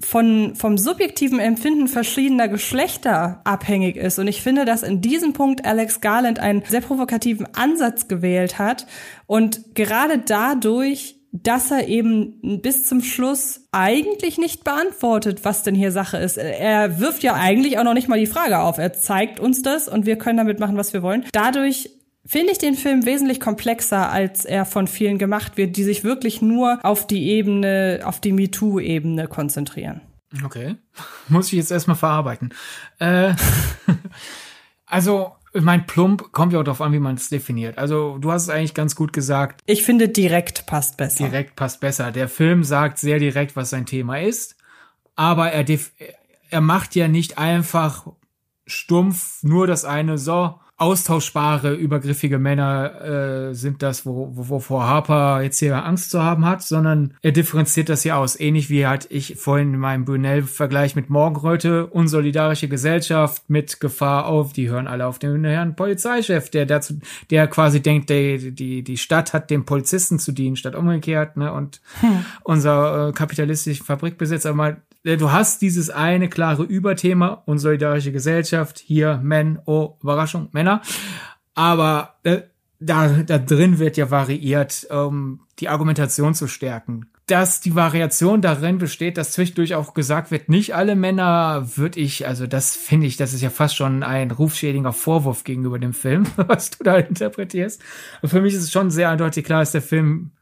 von, vom subjektiven Empfinden verschiedener Geschlechter abhängig ist. Und ich finde, dass in diesem Punkt Alex Garland einen sehr provokativen Ansatz gewählt hat und gerade dadurch dass er eben bis zum Schluss eigentlich nicht beantwortet, was denn hier Sache ist. Er wirft ja eigentlich auch noch nicht mal die Frage auf. Er zeigt uns das und wir können damit machen, was wir wollen. Dadurch finde ich den Film wesentlich komplexer, als er von vielen gemacht wird, die sich wirklich nur auf die Ebene, auf die MeToo-Ebene konzentrieren. Okay. Muss ich jetzt erstmal verarbeiten. Äh, also, mein Plump kommt ja auch darauf an, wie man es definiert. Also, du hast es eigentlich ganz gut gesagt. Ich finde, direkt passt besser. Direkt passt besser. Der Film sagt sehr direkt, was sein Thema ist. Aber er, er macht ja nicht einfach stumpf nur das eine, so, austauschbare, übergriffige Männer äh, sind das, wo, wo, wovor Harper jetzt hier Angst zu haben hat, sondern er differenziert das hier aus. Ähnlich wie halt ich vorhin in meinem Brunel-Vergleich mit Morgenröte, unsolidarische Gesellschaft mit Gefahr auf, die hören alle auf den Herrn Polizeichef, der dazu, der quasi denkt, der, die, die Stadt hat dem Polizisten zu dienen, statt umgekehrt, ne, und hm. unser äh, kapitalistischer Fabrikbesitzer mal du hast dieses eine klare Überthema, unsolidarische Gesellschaft, hier Men, oh, Überraschung, Männer. Aber äh, da, da drin wird ja variiert, um die Argumentation zu stärken. Dass die Variation darin besteht, dass zwischendurch auch gesagt wird, nicht alle Männer würde ich, also das finde ich, das ist ja fast schon ein rufschädiger Vorwurf gegenüber dem Film, was du da interpretierst. Und für mich ist es schon sehr eindeutig klar, dass der Film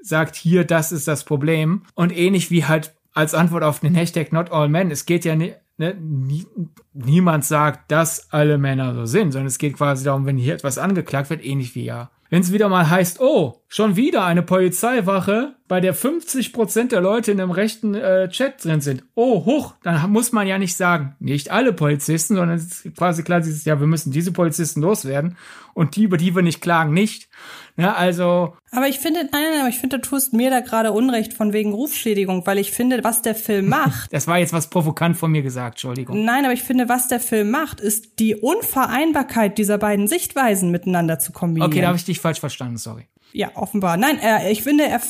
sagt, hier, das ist das Problem. Und ähnlich wie halt als Antwort auf den Hashtag Not All Men. Es geht ja nicht, ne, nie, niemand sagt, dass alle Männer so sind, sondern es geht quasi darum, wenn hier etwas angeklagt wird, ähnlich wie ja. Wenn es wieder mal heißt, oh, schon wieder eine Polizeiwache, bei der 50 Prozent der Leute in einem rechten äh, Chat drin sind. Oh, hoch, dann muss man ja nicht sagen, nicht alle Polizisten, sondern es ist quasi klar, dieses, ja, wir müssen diese Polizisten loswerden und die, über die wir nicht klagen, nicht. Ja, also. Aber ich finde, nein, nein, aber ich finde, du tust mir da gerade Unrecht von wegen Rufschädigung, weil ich finde, was der Film macht. das war jetzt was provokant von mir gesagt, Entschuldigung. Nein, aber ich finde, was der Film macht, ist die Unvereinbarkeit dieser beiden Sichtweisen miteinander zu kombinieren. Okay, da habe ich dich falsch verstanden, sorry. Ja, offenbar. Nein, er, ich finde, er,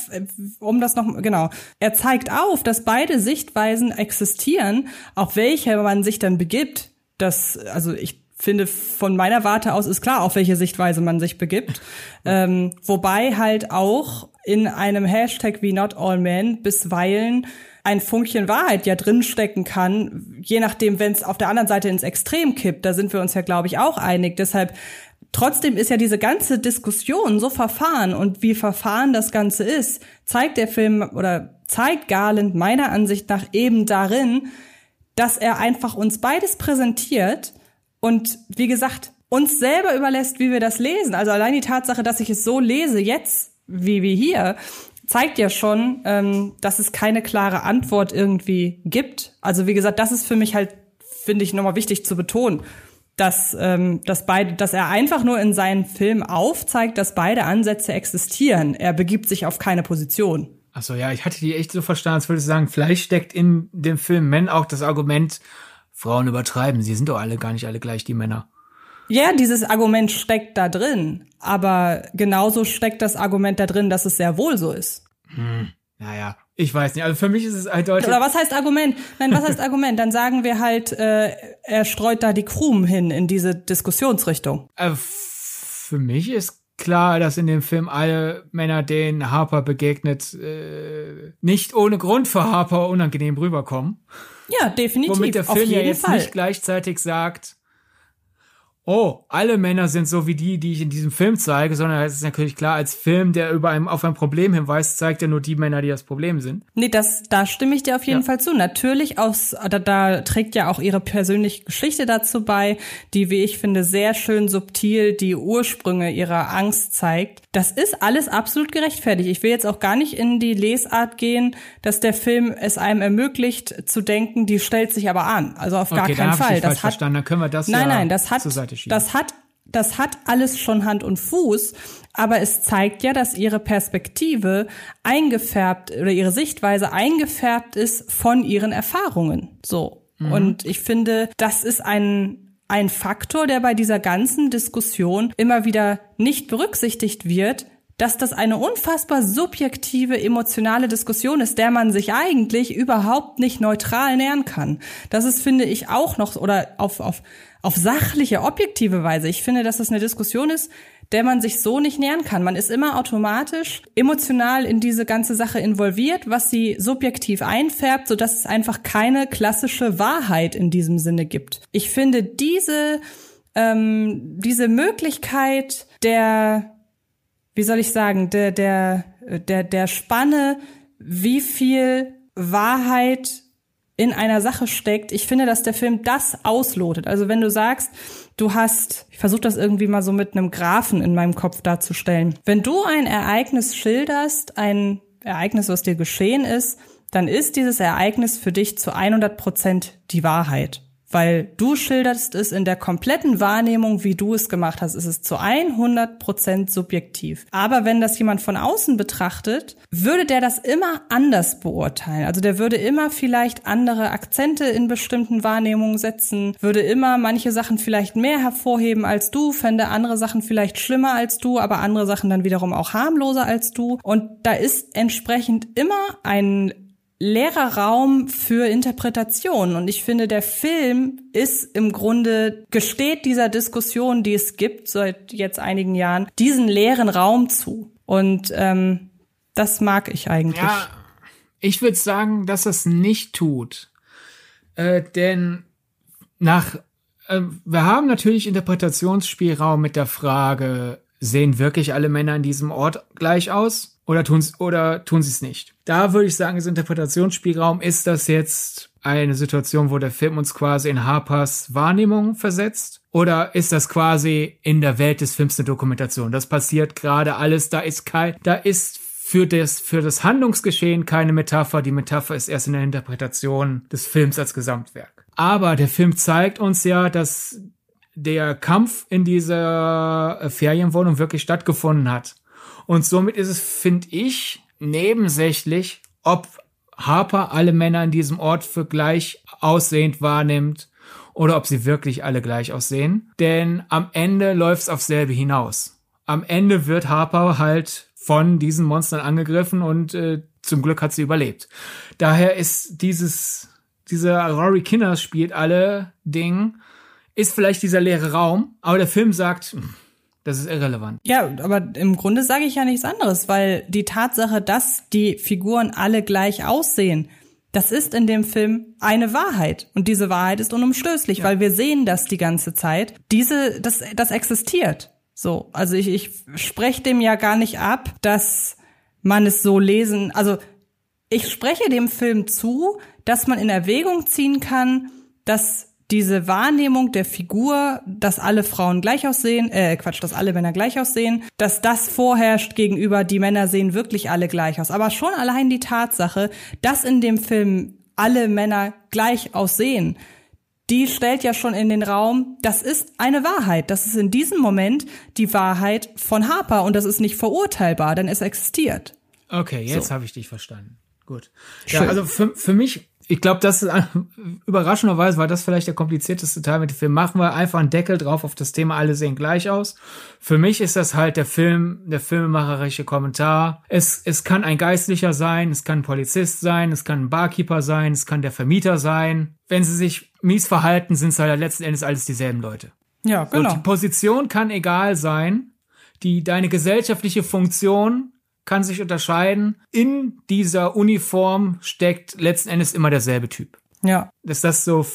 um das noch, genau, er zeigt auf, dass beide Sichtweisen existieren, auf welche man sich dann begibt. Das, also ich finde, von meiner Warte aus ist klar, auf welche Sichtweise man sich begibt. Ähm, wobei halt auch in einem Hashtag wie Not All Men bisweilen ein Funkchen Wahrheit ja drinstecken kann, je nachdem, wenn es auf der anderen Seite ins Extrem kippt. Da sind wir uns ja, glaube ich, auch einig. Deshalb Trotzdem ist ja diese ganze Diskussion so verfahren und wie verfahren das Ganze ist, zeigt der Film oder zeigt Garland meiner Ansicht nach eben darin, dass er einfach uns beides präsentiert und wie gesagt, uns selber überlässt, wie wir das lesen. Also allein die Tatsache, dass ich es so lese jetzt wie, wie hier, zeigt ja schon, ähm, dass es keine klare Antwort irgendwie gibt. Also wie gesagt, das ist für mich halt, finde ich, nochmal wichtig zu betonen, dass, ähm, dass, beide, dass er einfach nur in seinen Film aufzeigt, dass beide Ansätze existieren. Er begibt sich auf keine Position. Achso, ja, ich hatte die echt so verstanden, als würde ich sagen, vielleicht steckt in dem Film Men auch das Argument, Frauen übertreiben, sie sind doch alle gar nicht alle gleich, die Männer. Ja, dieses Argument steckt da drin, aber genauso steckt das Argument da drin, dass es sehr wohl so ist. Hm, naja, ich weiß nicht. Also für mich ist es eindeutig. Oder was heißt Argument? Nein, was heißt Argument? Dann sagen wir halt, äh, er streut da die Krumen hin in diese Diskussionsrichtung. Äh, für mich ist klar, dass in dem Film alle Männer, denen Harper begegnet, äh, nicht ohne Grund für Harper unangenehm rüberkommen. Ja, definitiv. Womit der Film ja jetzt Fall. nicht gleichzeitig sagt, oh, alle Männer sind so wie die, die ich in diesem Film zeige, sondern es ist natürlich klar, als Film, der über einem, auf ein Problem hinweist, zeigt er nur die Männer, die das Problem sind. Nee, das, da stimme ich dir auf jeden ja. Fall zu. Natürlich aus, da, da trägt ja auch ihre persönliche Geschichte dazu bei, die, wie ich finde, sehr schön subtil die Ursprünge ihrer Angst zeigt. Das ist alles absolut gerechtfertigt. Ich will jetzt auch gar nicht in die Lesart gehen, dass der Film es einem ermöglicht zu denken, die stellt sich aber an. Also auf gar okay, keinen Fall. das hat, verstanden. Dann können wir das nein, ja nein, das hat, schieben. Das hat das hat alles schon Hand und Fuß, aber es zeigt ja, dass ihre Perspektive eingefärbt oder ihre Sichtweise eingefärbt ist von ihren Erfahrungen. So. Mhm. Und ich finde, das ist ein ein Faktor, der bei dieser ganzen Diskussion immer wieder nicht berücksichtigt wird, dass das eine unfassbar subjektive, emotionale Diskussion ist, der man sich eigentlich überhaupt nicht neutral nähern kann. Das ist, finde ich, auch noch, oder auf, auf auf sachliche, objektive Weise. Ich finde, dass das eine Diskussion ist, der man sich so nicht nähern kann. Man ist immer automatisch emotional in diese ganze Sache involviert, was sie subjektiv einfärbt, sodass es einfach keine klassische Wahrheit in diesem Sinne gibt. Ich finde diese ähm, diese Möglichkeit der, wie soll ich sagen, der der der der Spanne, wie viel Wahrheit in einer Sache steckt. Ich finde, dass der Film das auslotet. Also wenn du sagst, du hast, ich versuche das irgendwie mal so mit einem Graphen in meinem Kopf darzustellen. Wenn du ein Ereignis schilderst, ein Ereignis, was dir geschehen ist, dann ist dieses Ereignis für dich zu 100 Prozent die Wahrheit weil du schilderst es in der kompletten Wahrnehmung, wie du es gemacht hast. Es ist zu 100 Prozent subjektiv. Aber wenn das jemand von außen betrachtet, würde der das immer anders beurteilen. Also der würde immer vielleicht andere Akzente in bestimmten Wahrnehmungen setzen, würde immer manche Sachen vielleicht mehr hervorheben als du, fände andere Sachen vielleicht schlimmer als du, aber andere Sachen dann wiederum auch harmloser als du. Und da ist entsprechend immer ein leerer Raum für Interpretation. Und ich finde, der Film ist im Grunde, gesteht dieser Diskussion, die es gibt seit jetzt einigen Jahren, diesen leeren Raum zu. Und ähm, das mag ich eigentlich. Ja, ich würde sagen, dass es nicht tut. Äh, denn nach, äh, wir haben natürlich Interpretationsspielraum mit der Frage, sehen wirklich alle Männer in diesem Ort gleich aus? Oder tun oder tun sie es nicht? Da würde ich sagen, das Interpretationsspielraum ist das jetzt eine Situation, wo der Film uns quasi in Harpers Wahrnehmung versetzt? Oder ist das quasi in der Welt des Films eine Dokumentation? Das passiert gerade alles, da ist kein, da ist für das, für das Handlungsgeschehen keine Metapher. Die Metapher ist erst in der Interpretation des Films als Gesamtwerk. Aber der Film zeigt uns ja, dass der Kampf in dieser Ferienwohnung wirklich stattgefunden hat. Und somit ist es, finde ich, nebensächlich, ob Harper alle Männer in diesem Ort für gleich aussehend wahrnimmt oder ob sie wirklich alle gleich aussehen. Denn am Ende läuft es aufs selbe hinaus. Am Ende wird Harper halt von diesen Monstern angegriffen und äh, zum Glück hat sie überlebt. Daher ist dieses, dieser Rory Kinner spielt alle Ding, ist vielleicht dieser leere Raum, aber der Film sagt, hm, das ist irrelevant. Ja, aber im Grunde sage ich ja nichts anderes, weil die Tatsache, dass die Figuren alle gleich aussehen, das ist in dem Film eine Wahrheit. Und diese Wahrheit ist unumstößlich, ja. weil wir sehen das die ganze Zeit. Diese, das, das existiert. So. Also ich, ich spreche dem ja gar nicht ab, dass man es so lesen, also ich spreche dem Film zu, dass man in Erwägung ziehen kann, dass diese Wahrnehmung der Figur, dass alle Frauen gleich aussehen, äh, Quatsch, dass alle Männer gleich aussehen, dass das vorherrscht gegenüber, die Männer sehen wirklich alle gleich aus. Aber schon allein die Tatsache, dass in dem Film alle Männer gleich aussehen, die stellt ja schon in den Raum, das ist eine Wahrheit. Das ist in diesem Moment die Wahrheit von Harper und das ist nicht verurteilbar, denn es existiert. Okay, jetzt so. habe ich dich verstanden. Gut. Ja, also für, für mich ich glaube, das ist überraschenderweise war das vielleicht der komplizierteste Teil mit dem Film. Machen wir einfach einen Deckel drauf auf das Thema, alle sehen gleich aus. Für mich ist das halt der Film, der filmemacherische Kommentar. Es, es kann ein Geistlicher sein, es kann ein Polizist sein, es kann ein Barkeeper sein, es kann der Vermieter sein. Wenn sie sich mies verhalten, sind es halt letzten Endes alles dieselben Leute. Ja, genau. Und die Position kann egal sein. Die, deine gesellschaftliche Funktion kann sich unterscheiden. In dieser Uniform steckt letzten Endes immer derselbe Typ. Ja. Ist das so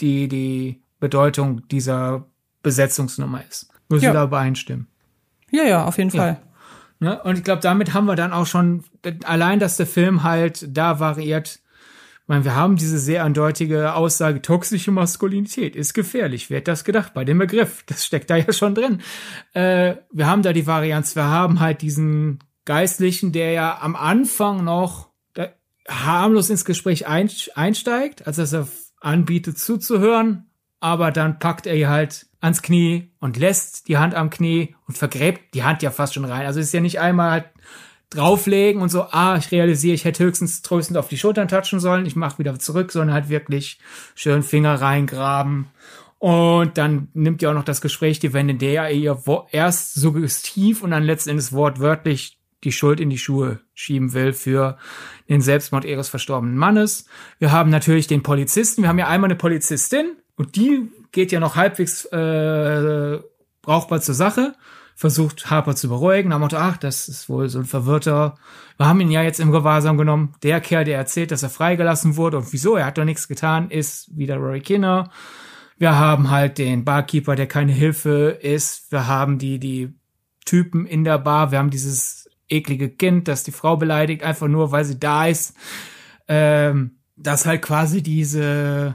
die, die Bedeutung dieser Besetzungsnummer ist? Muss ja. du da übereinstimmen? Ja, ja, auf jeden ja. Fall. Ne? Und ich glaube, damit haben wir dann auch schon, allein, dass der Film halt da variiert, ich meine, wir haben diese sehr eindeutige Aussage, toxische Maskulinität ist gefährlich. Wer hat das gedacht bei dem Begriff? Das steckt da ja schon drin. Äh, wir haben da die Varianz, wir haben halt diesen Geistlichen, der ja am Anfang noch harmlos ins Gespräch einsteigt, als er anbietet zuzuhören, aber dann packt er ihr halt ans Knie und lässt die Hand am Knie und vergräbt die Hand ja fast schon rein. Also ist ja nicht einmal halt drauflegen und so, ah, ich realisiere, ich hätte höchstens tröstend auf die Schultern touchen sollen, ich mache wieder zurück, sondern halt wirklich schön Finger reingraben. Und dann nimmt ihr auch noch das Gespräch die Wende, der ihr erst suggestiv und dann letzten Endes wortwörtlich die Schuld in die Schuhe schieben will für den Selbstmord ihres verstorbenen Mannes. Wir haben natürlich den Polizisten. Wir haben ja einmal eine Polizistin und die geht ja noch halbwegs äh, brauchbar zur Sache versucht Harper zu beruhigen. Da Motto, ach, das ist wohl so ein Verwirrter. Wir haben ihn ja jetzt im Gewahrsam genommen. Der Kerl, der erzählt, dass er freigelassen wurde und wieso, er hat doch nichts getan, ist wieder Rory Kinner. Wir haben halt den Barkeeper, der keine Hilfe ist. Wir haben die, die Typen in der Bar. Wir haben dieses eklige Kind, das die Frau beleidigt, einfach nur, weil sie da ist. Ähm, das halt quasi diese,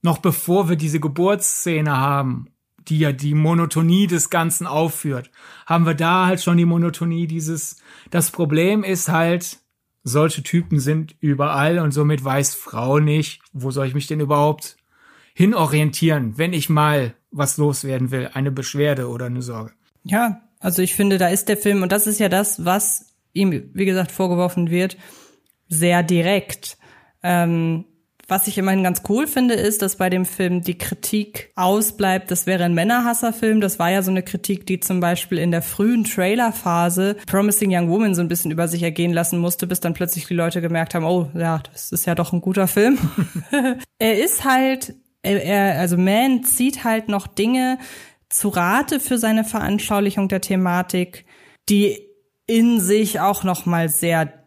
noch bevor wir diese Geburtsszene haben die ja die Monotonie des Ganzen aufführt, haben wir da halt schon die Monotonie dieses, das Problem ist halt, solche Typen sind überall und somit weiß Frau nicht, wo soll ich mich denn überhaupt hinorientieren, wenn ich mal was loswerden will, eine Beschwerde oder eine Sorge. Ja, also ich finde, da ist der Film, und das ist ja das, was ihm, wie gesagt, vorgeworfen wird, sehr direkt. Ähm, was ich immerhin ganz cool finde, ist, dass bei dem Film die Kritik ausbleibt, das wäre ein Männerhasserfilm. Das war ja so eine Kritik, die zum Beispiel in der frühen Trailerphase Promising Young Woman so ein bisschen über sich ergehen lassen musste, bis dann plötzlich die Leute gemerkt haben, oh ja, das ist ja doch ein guter Film. er ist halt, er, also Man zieht halt noch Dinge zu Rate für seine Veranschaulichung der Thematik, die in sich auch noch mal sehr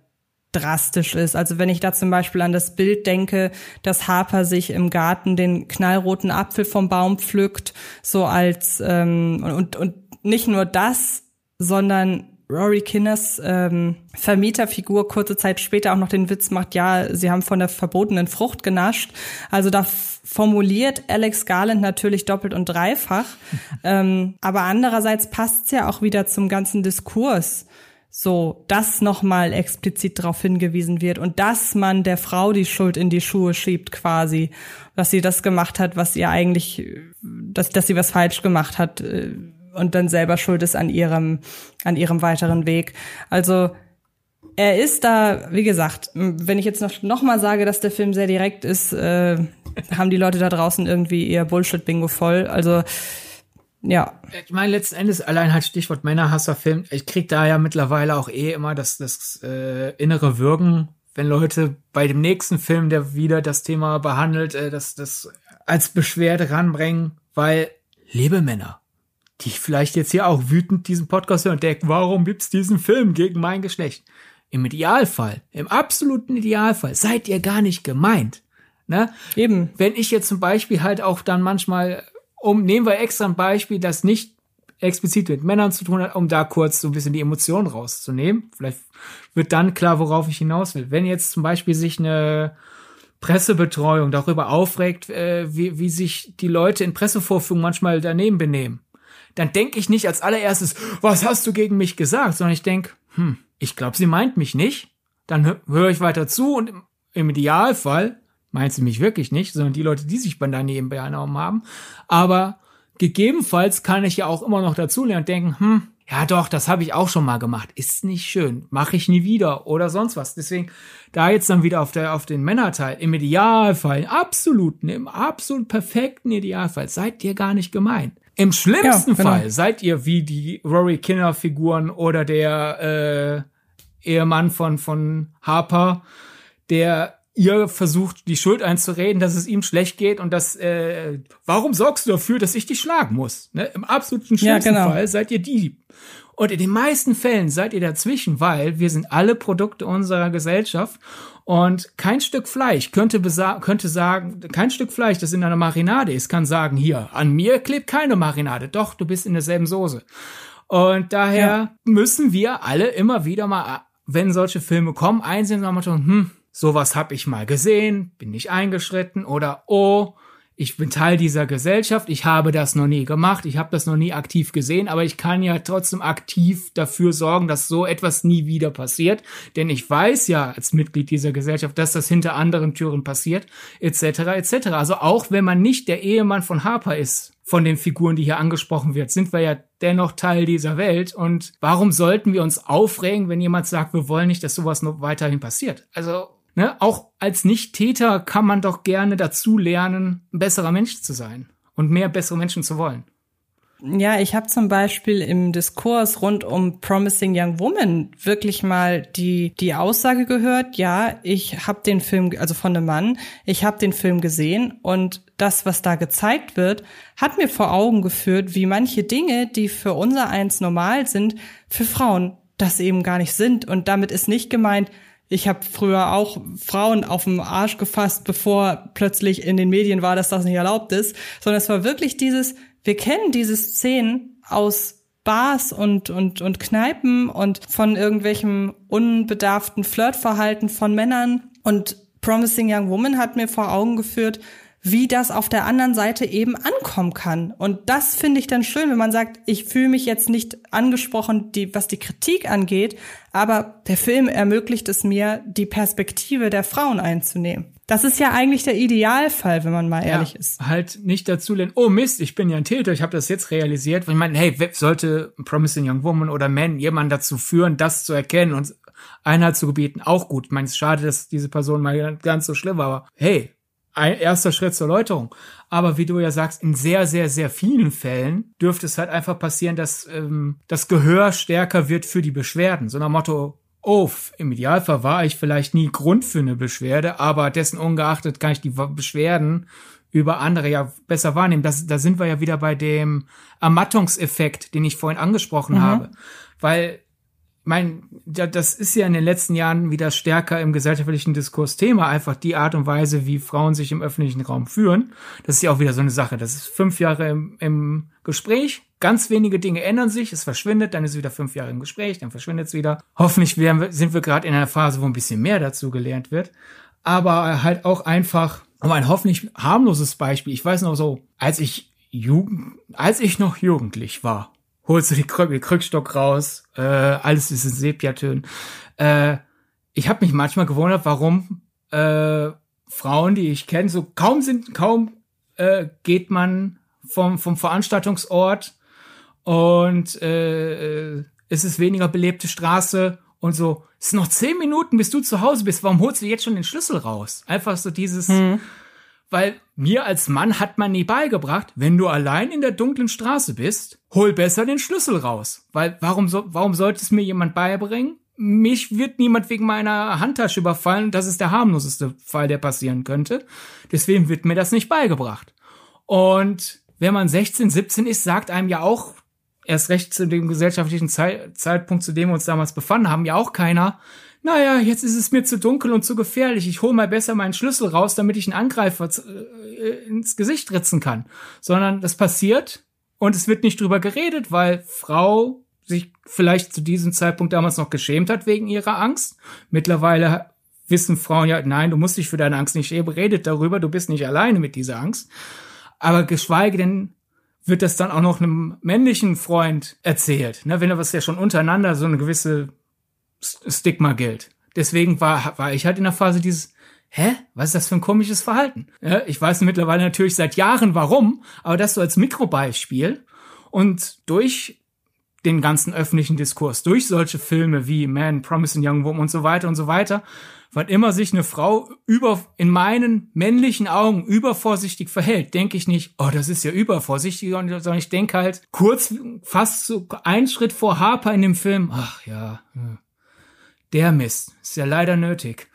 drastisch ist. Also wenn ich da zum Beispiel an das Bild denke, dass Harper sich im Garten den knallroten Apfel vom Baum pflückt, so als ähm, und, und nicht nur das, sondern Rory Kinners ähm, Vermieterfigur kurze Zeit später auch noch den Witz macht, ja, sie haben von der verbotenen Frucht genascht. Also da formuliert Alex Garland natürlich doppelt und dreifach. ähm, aber andererseits passt's ja auch wieder zum ganzen Diskurs so, dass nochmal explizit darauf hingewiesen wird und dass man der Frau die Schuld in die Schuhe schiebt quasi, dass sie das gemacht hat, was ihr eigentlich, dass, dass sie was falsch gemacht hat äh, und dann selber schuld ist an ihrem, an ihrem weiteren Weg. Also, er ist da, wie gesagt, wenn ich jetzt noch, noch mal sage, dass der Film sehr direkt ist, äh, haben die Leute da draußen irgendwie ihr Bullshit-Bingo voll. Also, ja. Ich meine, letzten Endes, allein halt Stichwort Männerhasser-Film, ich krieg da ja mittlerweile auch eh immer das, das äh, innere Würgen, wenn Leute bei dem nächsten Film, der wieder das Thema behandelt, äh, das, das als Beschwerde ranbringen, weil, liebe Männer, die vielleicht jetzt hier auch wütend diesen Podcast hören und denken, warum gibt's diesen Film gegen mein Geschlecht? Im Idealfall, im absoluten Idealfall, seid ihr gar nicht gemeint. Ne? Eben. Wenn ich jetzt zum Beispiel halt auch dann manchmal um, nehmen wir extra ein Beispiel, das nicht explizit mit Männern zu tun hat, um da kurz so ein bisschen die Emotionen rauszunehmen. Vielleicht wird dann klar, worauf ich hinaus will. Wenn jetzt zum Beispiel sich eine Pressebetreuung darüber aufregt, äh, wie, wie sich die Leute in Pressevorführungen manchmal daneben benehmen, dann denke ich nicht als allererstes, was hast du gegen mich gesagt, sondern ich denke, hm, ich glaube, sie meint mich nicht. Dann höre ich weiter zu und im Idealfall meint sie mich wirklich nicht, sondern die Leute, die sich bei daneben benommen haben. Aber gegebenenfalls kann ich ja auch immer noch dazulernen und denken, hm, ja doch, das habe ich auch schon mal gemacht. Ist nicht schön, mache ich nie wieder oder sonst was. Deswegen da jetzt dann wieder auf der auf den Männerteil im Idealfall, im absoluten, im absolut perfekten Idealfall seid ihr gar nicht gemein. Im schlimmsten ja, genau. Fall seid ihr wie die Rory Kinner Figuren oder der äh, Ehemann von von Harper, der ihr versucht, die Schuld einzureden, dass es ihm schlecht geht und dass, äh, warum sorgst du dafür, dass ich dich schlagen muss? Ne? Im absoluten schlimmsten ja, genau. Fall seid ihr die. Und in den meisten Fällen seid ihr dazwischen, weil wir sind alle Produkte unserer Gesellschaft und kein Stück Fleisch könnte, könnte sagen, kein Stück Fleisch, das in einer Marinade ist, kann sagen, hier, an mir klebt keine Marinade. Doch, du bist in derselben Soße. Und daher ja. müssen wir alle immer wieder mal, wenn solche Filme kommen, einsehen und mal hm, sowas habe ich mal gesehen, bin nicht eingeschritten oder oh, ich bin Teil dieser Gesellschaft, ich habe das noch nie gemacht, ich habe das noch nie aktiv gesehen, aber ich kann ja trotzdem aktiv dafür sorgen, dass so etwas nie wieder passiert, denn ich weiß ja als Mitglied dieser Gesellschaft, dass das hinter anderen Türen passiert, etc. etc. Also auch wenn man nicht der Ehemann von Harper ist, von den Figuren, die hier angesprochen wird, sind wir ja dennoch Teil dieser Welt und warum sollten wir uns aufregen, wenn jemand sagt, wir wollen nicht, dass sowas noch weiterhin passiert? Also ne, auch als Nicht-Täter kann man doch gerne dazu lernen, ein besserer Mensch zu sein und mehr bessere Menschen zu wollen. Ja, ich habe zum Beispiel im Diskurs rund um Promising Young Woman wirklich mal die die Aussage gehört. Ja, ich habe den Film, also von einem Mann, ich habe den Film gesehen und das, was da gezeigt wird, hat mir vor Augen geführt, wie manche Dinge, die für unser eins normal sind, für Frauen das eben gar nicht sind. Und damit ist nicht gemeint, ich habe früher auch Frauen auf dem Arsch gefasst, bevor plötzlich in den Medien war, dass das nicht erlaubt ist, sondern es war wirklich dieses, wir kennen diese Szenen aus Bars und, und, und Kneipen und von irgendwelchem unbedarften Flirtverhalten von Männern. Und Promising Young Woman hat mir vor Augen geführt, wie das auf der anderen Seite eben ankommen kann. Und das finde ich dann schön, wenn man sagt, ich fühle mich jetzt nicht angesprochen, die, was die Kritik angeht, aber der Film ermöglicht es mir, die Perspektive der Frauen einzunehmen. Das ist ja eigentlich der Idealfall, wenn man mal ja, ehrlich ist. Halt nicht dazu lernen, oh Mist, ich bin ja ein Täter, ich habe das jetzt realisiert. Ich meine, hey, sollte Promising Young Woman oder Man jemanden dazu führen, das zu erkennen und Einhalt zu gebieten, auch gut. Ich meine, es ist schade, dass diese Person mal ganz so schlimm war, aber hey, ein erster Schritt zur Läuterung. Aber wie du ja sagst, in sehr, sehr, sehr vielen Fällen dürfte es halt einfach passieren, dass ähm, das Gehör stärker wird für die Beschwerden. So nach Motto, oh, im Idealfall war ich vielleicht nie Grund für eine Beschwerde, aber dessen ungeachtet kann ich die Beschwerden über andere ja besser wahrnehmen. Das, da sind wir ja wieder bei dem Ermattungseffekt, den ich vorhin angesprochen mhm. habe. Weil mein, das ist ja in den letzten Jahren wieder stärker im gesellschaftlichen Diskurs Thema, einfach die Art und Weise, wie Frauen sich im öffentlichen Raum führen. Das ist ja auch wieder so eine Sache. Das ist fünf Jahre im, im Gespräch. Ganz wenige Dinge ändern sich, es verschwindet, dann ist es wieder fünf Jahre im Gespräch, dann verschwindet es wieder. Hoffentlich wir, sind wir gerade in einer Phase, wo ein bisschen mehr dazu gelernt wird. Aber halt auch einfach, um ein hoffentlich harmloses Beispiel. Ich weiß noch so, als ich Jugend, als ich noch jugendlich war, holst du den Krück, Krückstock raus, äh, alles ist in Sepiatönen. Äh, ich habe mich manchmal gewundert, warum äh, Frauen, die ich kenne, so kaum sind, kaum äh, geht man vom, vom Veranstaltungsort und äh, es ist weniger belebte Straße und so, es sind noch zehn Minuten, bis du zu Hause bist, warum holst du jetzt schon den Schlüssel raus? Einfach so dieses, hm. Weil mir als Mann hat man nie beigebracht, wenn du allein in der dunklen Straße bist, hol besser den Schlüssel raus. Weil warum, so, warum sollte es mir jemand beibringen? Mich wird niemand wegen meiner Handtasche überfallen. Das ist der harmloseste Fall, der passieren könnte. Deswegen wird mir das nicht beigebracht. Und wenn man 16, 17 ist, sagt einem ja auch, erst recht zu dem gesellschaftlichen Zeitpunkt, zu dem wir uns damals befanden haben, ja auch keiner, naja, jetzt ist es mir zu dunkel und zu gefährlich. Ich hole mal besser meinen Schlüssel raus, damit ich einen Angreifer äh, ins Gesicht ritzen kann. Sondern das passiert und es wird nicht drüber geredet, weil Frau sich vielleicht zu diesem Zeitpunkt damals noch geschämt hat wegen ihrer Angst. Mittlerweile wissen Frauen ja, nein, du musst dich für deine Angst nicht schämen, redet darüber, du bist nicht alleine mit dieser Angst. Aber geschweige denn wird das dann auch noch einem männlichen Freund erzählt, ne, wenn er was ja schon untereinander so eine gewisse Stigma gilt. Deswegen war, war ich halt in der Phase dieses, hä, was ist das für ein komisches Verhalten? Ja, ich weiß mittlerweile natürlich seit Jahren warum, aber das so als Mikrobeispiel und durch den ganzen öffentlichen Diskurs, durch solche Filme wie Man, Promising Young Woman und so weiter und so weiter, wann immer sich eine Frau über, in meinen männlichen Augen übervorsichtig verhält, denke ich nicht, oh, das ist ja übervorsichtig, sondern ich denke halt kurz, fast so einen Schritt vor Harper in dem Film, ach ja, der Mist, ist ja leider nötig.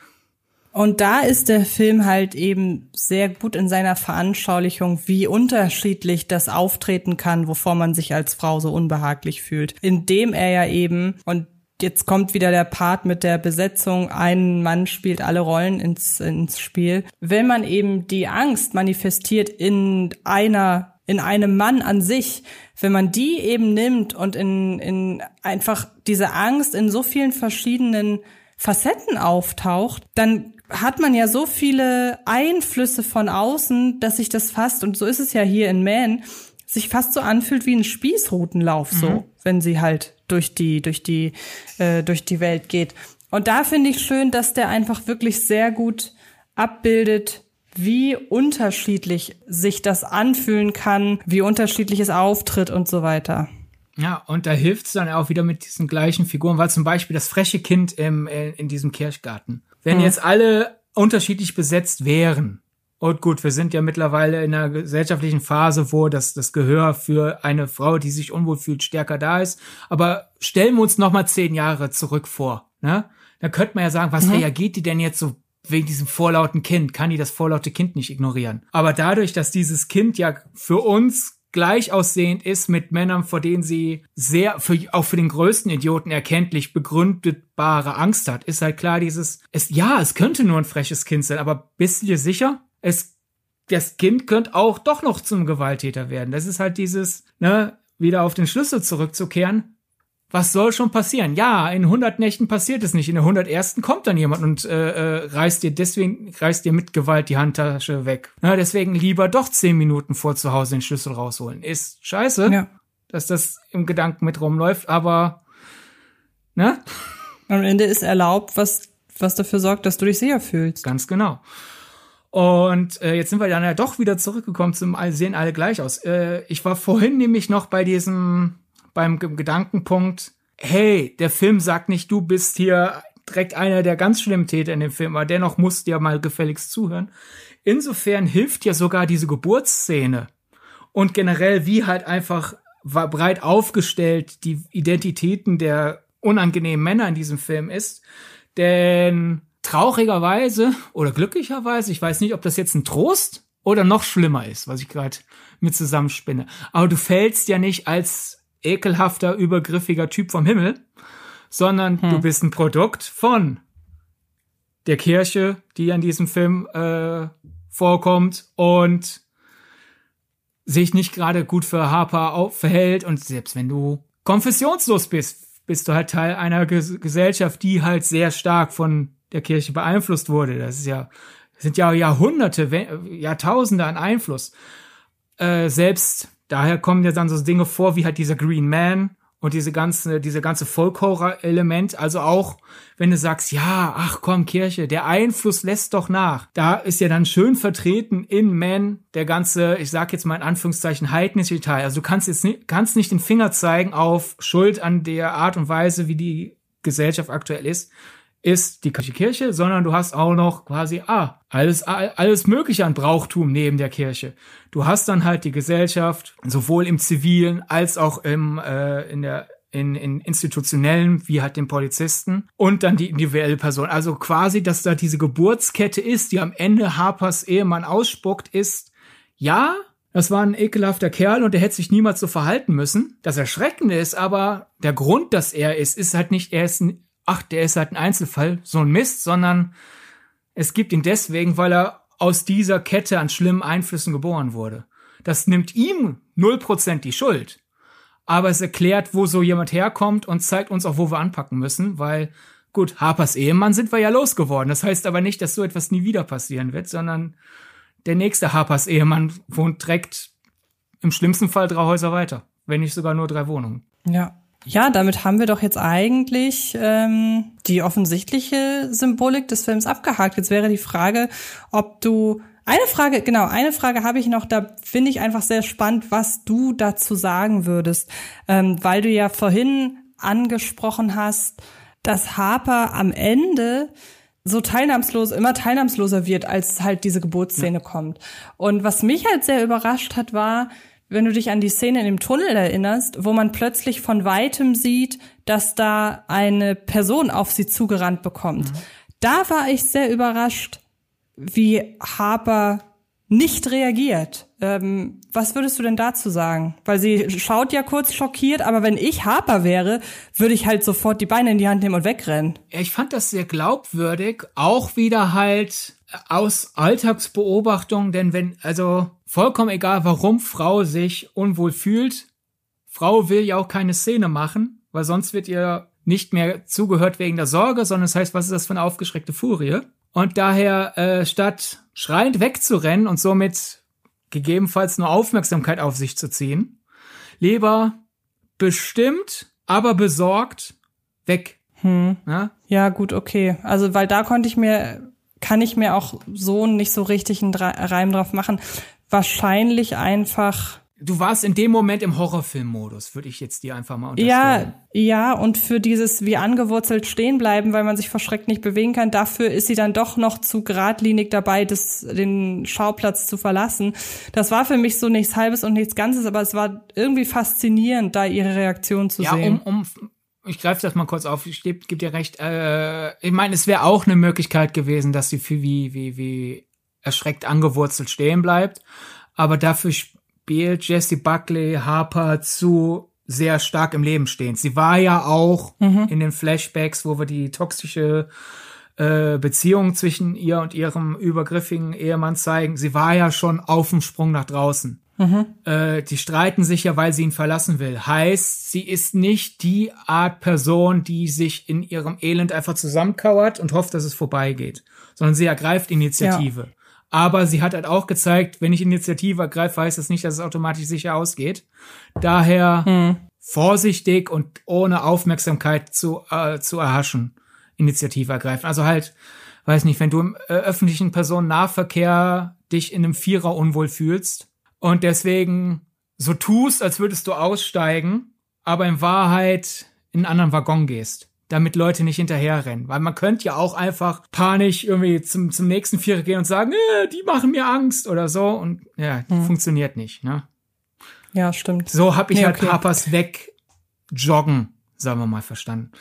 Und da ist der Film halt eben sehr gut in seiner Veranschaulichung, wie unterschiedlich das auftreten kann, wovor man sich als Frau so unbehaglich fühlt. Indem er ja eben, und jetzt kommt wieder der Part mit der Besetzung, ein Mann spielt alle Rollen ins, ins Spiel. Wenn man eben die Angst manifestiert in einer in einem Mann an sich, wenn man die eben nimmt und in, in einfach diese Angst in so vielen verschiedenen Facetten auftaucht, dann hat man ja so viele Einflüsse von außen, dass sich das fast, und so ist es ja hier in Man, sich fast so anfühlt wie ein Spießrutenlauf, mhm. so, wenn sie halt durch die, durch die, äh, durch die Welt geht. Und da finde ich schön, dass der einfach wirklich sehr gut abbildet, wie unterschiedlich sich das anfühlen kann, wie unterschiedlich es auftritt und so weiter. Ja, und da hilft es dann auch wieder mit diesen gleichen Figuren, weil zum Beispiel das freche Kind im, äh, in diesem Kirchgarten. Wenn mhm. jetzt alle unterschiedlich besetzt wären, und gut, wir sind ja mittlerweile in einer gesellschaftlichen Phase, wo das, das Gehör für eine Frau, die sich unwohl fühlt, stärker da ist. Aber stellen wir uns noch mal zehn Jahre zurück vor. Ne? Da könnte man ja sagen, was mhm. reagiert die denn jetzt so wegen diesem vorlauten Kind? Kann die das vorlaute Kind nicht ignorieren? Aber dadurch, dass dieses Kind ja für uns gleich aussehend ist mit Männern, vor denen sie sehr, für, auch für den größten Idioten erkenntlich begründetbare Angst hat, ist halt klar dieses, es, ja, es könnte nur ein freches Kind sein, aber bist du dir sicher? Es, das Kind könnte auch doch noch zum Gewalttäter werden. Das ist halt dieses, ne, wieder auf den Schlüssel zurückzukehren was soll schon passieren? Ja, in 100 Nächten passiert es nicht. In der 101. kommt dann jemand und äh, äh, reißt dir deswegen reißt dir mit Gewalt die Handtasche weg. Na, deswegen lieber doch 10 Minuten vor zu Hause den Schlüssel rausholen. Ist scheiße, ja. dass das im Gedanken mit rumläuft, aber ne? Am Ende ist erlaubt, was was dafür sorgt, dass du dich sicher fühlst. Ganz genau. Und äh, jetzt sind wir dann ja doch wieder zurückgekommen zum sehen alle gleich aus. Äh, ich war vorhin nämlich noch bei diesem beim Gedankenpunkt, hey, der Film sagt nicht, du bist hier direkt einer der ganz schlimmen Täter in dem Film, aber dennoch musst du ja mal gefälligst zuhören. Insofern hilft ja sogar diese Geburtsszene und generell wie halt einfach breit aufgestellt die Identitäten der unangenehmen Männer in diesem Film ist. Denn traurigerweise oder glücklicherweise, ich weiß nicht, ob das jetzt ein Trost oder noch schlimmer ist, was ich gerade mit zusammenspinne. Aber du fällst ja nicht als ekelhafter, übergriffiger Typ vom Himmel, sondern hm. du bist ein Produkt von der Kirche, die an diesem Film äh, vorkommt und sich nicht gerade gut für Harper verhält und selbst wenn du konfessionslos bist, bist du halt Teil einer Ges Gesellschaft, die halt sehr stark von der Kirche beeinflusst wurde. Das ist ja, das sind ja Jahrhunderte, Jahrtausende an Einfluss. Äh, selbst daher kommen ja dann so Dinge vor, wie halt dieser Green Man und diese ganze, diese ganze Folk-Horror-Element. Also auch, wenn du sagst, ja, ach komm, Kirche, der Einfluss lässt doch nach. Da ist ja dann schön vertreten in Man der ganze, ich sag jetzt mal in Anführungszeichen, heidnische Teil. Also du kannst jetzt nicht, kannst nicht den Finger zeigen auf Schuld an der Art und Weise, wie die Gesellschaft aktuell ist, ist die Kirche, sondern du hast auch noch quasi, ah, alles, alles Mögliche an Brauchtum neben der Kirche. Du hast dann halt die Gesellschaft, sowohl im zivilen als auch im, äh, in der in, in institutionellen, wie halt den Polizisten und dann die individuelle Person. Also quasi, dass da diese Geburtskette ist, die am Ende Harpers Ehemann ausspuckt, ist, ja, das war ein ekelhafter Kerl und der hätte sich niemals so verhalten müssen. Das Erschreckende ist aber, der Grund, dass er ist, ist halt nicht, er ist ein ach, der ist halt ein Einzelfall, so ein Mist, sondern es gibt ihn deswegen, weil er aus dieser Kette an schlimmen Einflüssen geboren wurde. Das nimmt ihm 0% die Schuld. Aber es erklärt, wo so jemand herkommt und zeigt uns auch, wo wir anpacken müssen, weil Gut, Harpers Ehemann sind wir ja losgeworden. Das heißt aber nicht, dass so etwas nie wieder passieren wird, sondern der nächste Harpers Ehemann wohnt direkt im schlimmsten Fall drei Häuser weiter, wenn nicht sogar nur drei Wohnungen. Ja. Ja, damit haben wir doch jetzt eigentlich ähm, die offensichtliche Symbolik des Films abgehakt. Jetzt wäre die Frage, ob du eine Frage, genau, eine Frage habe ich noch, da finde ich einfach sehr spannend, was du dazu sagen würdest, ähm, weil du ja vorhin angesprochen hast, dass Harper am Ende so teilnahmslos, immer teilnahmsloser wird, als halt diese Geburtsszene ja. kommt. Und was mich halt sehr überrascht hat, war, wenn du dich an die Szene in dem Tunnel erinnerst, wo man plötzlich von weitem sieht, dass da eine Person auf sie zugerannt bekommt. Mhm. Da war ich sehr überrascht, wie Harper nicht reagiert. Ähm, was würdest du denn dazu sagen? Weil sie schaut ja kurz schockiert, aber wenn ich Harper wäre, würde ich halt sofort die Beine in die Hand nehmen und wegrennen. Ich fand das sehr glaubwürdig, auch wieder halt aus Alltagsbeobachtung, denn wenn, also vollkommen egal, warum Frau sich unwohl fühlt, Frau will ja auch keine Szene machen, weil sonst wird ihr nicht mehr zugehört wegen der Sorge, sondern es das heißt, was ist das für eine aufgeschreckte Furie? Und daher, äh, statt schreiend wegzurennen und somit gegebenenfalls nur Aufmerksamkeit auf sich zu ziehen, lieber bestimmt, aber besorgt weg. Hm. Ja? ja, gut, okay. Also, weil da konnte ich mir, kann ich mir auch so nicht so richtig einen Reim drauf machen. Wahrscheinlich einfach Du warst in dem Moment im Horrorfilm-Modus, würde ich jetzt dir einfach mal unterstellen. Ja, ja, und für dieses wie angewurzelt stehen bleiben, weil man sich verschreckt nicht bewegen kann, dafür ist sie dann doch noch zu geradlinig dabei, das, den Schauplatz zu verlassen. Das war für mich so nichts Halbes und nichts Ganzes, aber es war irgendwie faszinierend, da ihre Reaktion zu ja, sehen. Um, um, ich greife das mal kurz auf. Ich gebe geb dir recht. Äh, ich meine, es wäre auch eine Möglichkeit gewesen, dass sie für wie wie wie erschreckt angewurzelt stehen bleibt, aber dafür spielt Jesse Buckley Harper zu sehr stark im Leben stehen. Sie war ja auch mhm. in den Flashbacks, wo wir die toxische äh, Beziehung zwischen ihr und ihrem übergriffigen Ehemann zeigen. Sie war ja schon auf dem Sprung nach draußen. Mhm. Äh, die streiten sich ja, weil sie ihn verlassen will. Heißt, sie ist nicht die Art Person, die sich in ihrem Elend einfach zusammenkauert und hofft, dass es vorbeigeht, sondern sie ergreift Initiative. Ja. Aber sie hat halt auch gezeigt, wenn ich Initiative ergreife, heißt das nicht, dass es automatisch sicher ausgeht. Daher hm. vorsichtig und ohne Aufmerksamkeit zu, äh, zu erhaschen, Initiative ergreifen. Also halt, weiß nicht, wenn du im äh, öffentlichen Personennahverkehr dich in einem Vierer unwohl fühlst und deswegen so tust, als würdest du aussteigen, aber in Wahrheit in einen anderen Waggon gehst damit Leute nicht hinterherrennen. Weil man könnte ja auch einfach panisch irgendwie zum, zum nächsten Vierer gehen und sagen, äh, die machen mir Angst oder so. Und ja, hm. funktioniert nicht, ne? Ja, stimmt. So habe ich nee, halt okay. Papas weg joggen, sagen wir mal, verstanden.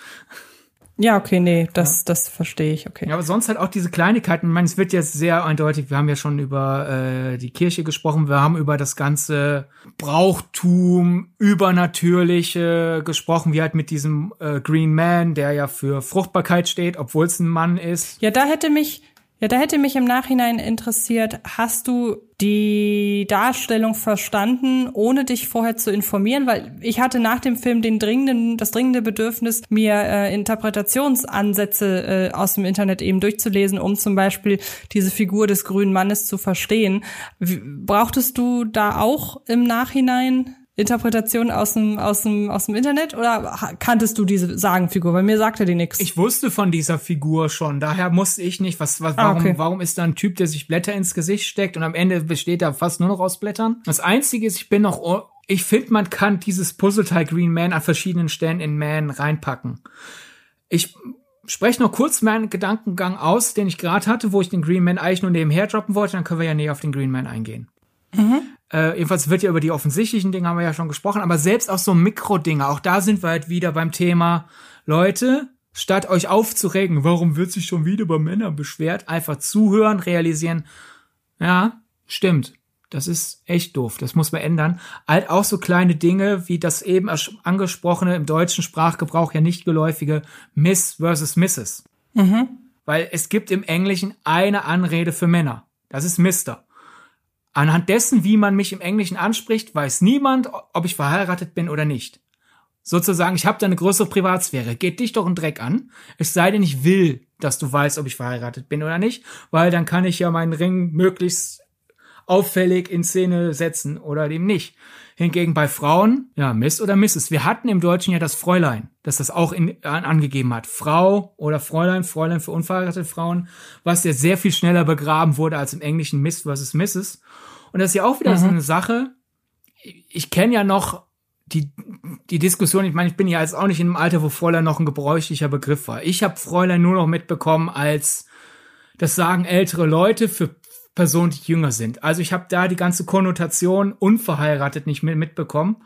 Ja, okay, nee, das, ja. das verstehe ich, okay. Ja, aber sonst halt auch diese Kleinigkeiten. Ich meine, es wird jetzt sehr eindeutig, wir haben ja schon über äh, die Kirche gesprochen, wir haben über das ganze Brauchtum, Übernatürliche gesprochen, wie halt mit diesem äh, Green Man, der ja für Fruchtbarkeit steht, obwohl es ein Mann ist. Ja, da hätte mich ja, da hätte mich im Nachhinein interessiert, hast du die Darstellung verstanden, ohne dich vorher zu informieren? Weil ich hatte nach dem Film den dringenden, das dringende Bedürfnis, mir äh, Interpretationsansätze äh, aus dem Internet eben durchzulesen, um zum Beispiel diese Figur des grünen Mannes zu verstehen. Brauchtest du da auch im Nachhinein Interpretation aus dem, aus dem, aus dem Internet oder kanntest du diese Sagenfigur? Bei mir sagte die nichts. Ich wusste von dieser Figur schon, daher musste ich nicht, was, was, warum, ah, okay. warum ist da ein Typ, der sich Blätter ins Gesicht steckt und am Ende besteht er fast nur noch aus Blättern? Das einzige ist, ich bin noch, ich finde, man kann dieses Puzzleteil Green Man an verschiedenen Stellen in Man reinpacken. Ich spreche noch kurz meinen Gedankengang aus, den ich gerade hatte, wo ich den Green Man eigentlich nur nebenher droppen wollte, dann können wir ja näher auf den Green Man eingehen. Mhm. Äh, jedenfalls wird ja über die offensichtlichen Dinge haben wir ja schon gesprochen, aber selbst auch so Mikrodinge, auch da sind wir halt wieder beim Thema, Leute, statt euch aufzuregen, warum wird sich schon wieder über Männer beschwert, einfach zuhören, realisieren, ja, stimmt. Das ist echt doof. Das muss man ändern. Halt auch so kleine Dinge wie das eben angesprochene, im deutschen Sprachgebrauch ja nicht geläufige Miss versus Mrs. Mhm. Weil es gibt im Englischen eine Anrede für Männer. Das ist Mister. Anhand dessen, wie man mich im Englischen anspricht, weiß niemand, ob ich verheiratet bin oder nicht. Sozusagen, ich habe da eine größere Privatsphäre. Geht dich doch ein Dreck an. Es sei denn, ich will, dass du weißt, ob ich verheiratet bin oder nicht, weil dann kann ich ja meinen Ring möglichst auffällig in Szene setzen oder dem nicht. Hingegen bei Frauen, ja, Miss oder Mrs. Wir hatten im Deutschen ja das Fräulein, das das auch in, an, angegeben hat. Frau oder Fräulein, Fräulein für unverheiratete Frauen, was ja sehr viel schneller begraben wurde als im Englischen Miss versus Mrs. Und das ist ja auch wieder mhm. so eine Sache. Ich kenne ja noch die, die Diskussion, ich meine, ich bin ja jetzt auch nicht in einem Alter, wo Fräulein noch ein gebräuchlicher Begriff war. Ich habe Fräulein nur noch mitbekommen als, das sagen ältere Leute für Personen, die jünger sind. Also ich habe da die ganze Konnotation unverheiratet nicht mehr mitbekommen.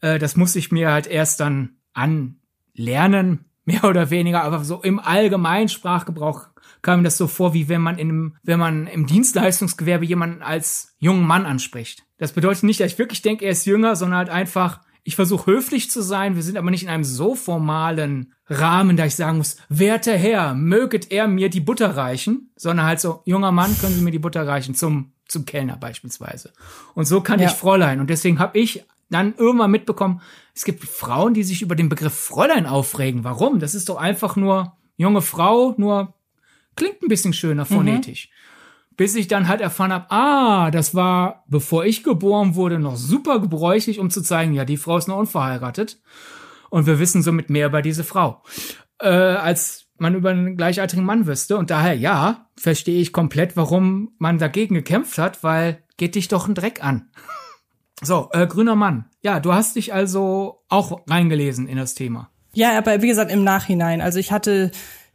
Äh, das muss ich mir halt erst dann anlernen, mehr oder weniger, aber so im allgemeinen Sprachgebrauch kam mir das so vor, wie wenn man in einem, wenn man im Dienstleistungsgewerbe jemanden als jungen Mann anspricht. Das bedeutet nicht, dass ich wirklich denke, er ist jünger, sondern halt einfach, ich versuche höflich zu sein. Wir sind aber nicht in einem so formalen Rahmen, da ich sagen muss, werter Herr, möget er mir die Butter reichen, sondern halt so, junger Mann, können Sie mir die Butter reichen zum, zum Kellner beispielsweise. Und so kann ja. ich Fräulein. Und deswegen habe ich dann irgendwann mitbekommen, es gibt Frauen, die sich über den Begriff Fräulein aufregen. Warum? Das ist doch einfach nur junge Frau, nur klingt ein bisschen schöner mhm. phonetisch. Mhm bis ich dann halt erfahren habe, ah, das war, bevor ich geboren wurde, noch super gebräuchlich, um zu zeigen, ja, die Frau ist noch unverheiratet. Und wir wissen somit mehr über diese Frau, äh, als man über einen gleichaltrigen Mann wüsste. Und daher, ja, verstehe ich komplett, warum man dagegen gekämpft hat, weil geht dich doch ein Dreck an. So, äh, grüner Mann. Ja, du hast dich also auch reingelesen in das Thema. Ja, aber wie gesagt, im Nachhinein. Also ich hatte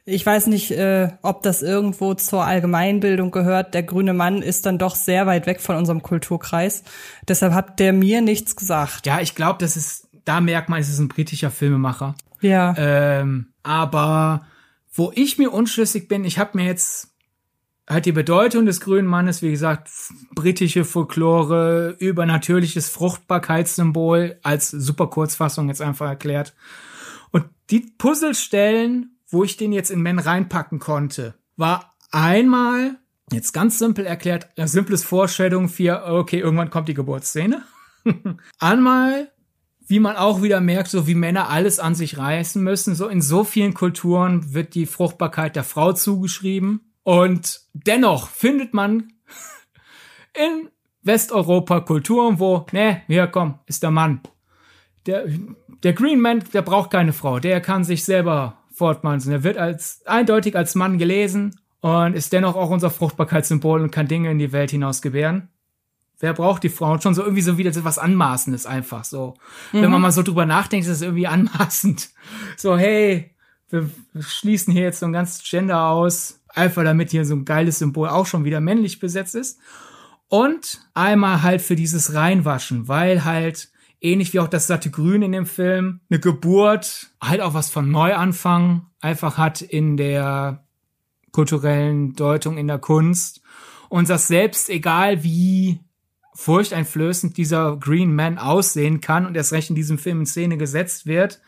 ich weiß nicht, äh, ob das irgendwo zur Allgemeinbildung gehört. Der grüne Mann ist dann doch sehr weit weg von unserem Kulturkreis. Deshalb hat der mir nichts gesagt. Ja, ich glaube, das ist, da merkt man, es ist ein britischer Filmemacher. Ja. Ähm, aber wo ich mir unschlüssig bin, ich habe mir jetzt halt die Bedeutung des grünen Mannes, wie gesagt, britische Folklore, übernatürliches Fruchtbarkeitssymbol als super Kurzfassung jetzt einfach erklärt. Und die Puzzlestellen wo ich den jetzt in Men reinpacken konnte, war einmal, jetzt ganz simpel erklärt, ein simples Vorstellung für, okay, irgendwann kommt die Geburtsszene. einmal, wie man auch wieder merkt, so wie Männer alles an sich reißen müssen, so in so vielen Kulturen wird die Fruchtbarkeit der Frau zugeschrieben. Und dennoch findet man in Westeuropa Kulturen, wo, ne, hier komm, ist der Mann. Der, der Green Man, der braucht keine Frau, der kann sich selber fortpflanzen. Er wird als eindeutig als Mann gelesen und ist dennoch auch unser Fruchtbarkeitssymbol und kann Dinge in die Welt hinaus gebären. Wer braucht die Frauen? Schon so irgendwie so wieder was Anmaßendes einfach so. Mhm. Wenn man mal so drüber nachdenkt, ist es irgendwie anmaßend. So, hey, wir schließen hier jetzt so ein ganzes Gender aus. Einfach damit hier so ein geiles Symbol auch schon wieder männlich besetzt ist. Und einmal halt für dieses Reinwaschen, weil halt ähnlich wie auch das satte Grün in dem Film, eine Geburt, halt auch was von Neuanfang einfach hat in der kulturellen Deutung in der Kunst. Und das selbst, egal wie furchteinflößend dieser Green Man aussehen kann und erst recht in diesem Film in Szene gesetzt wird,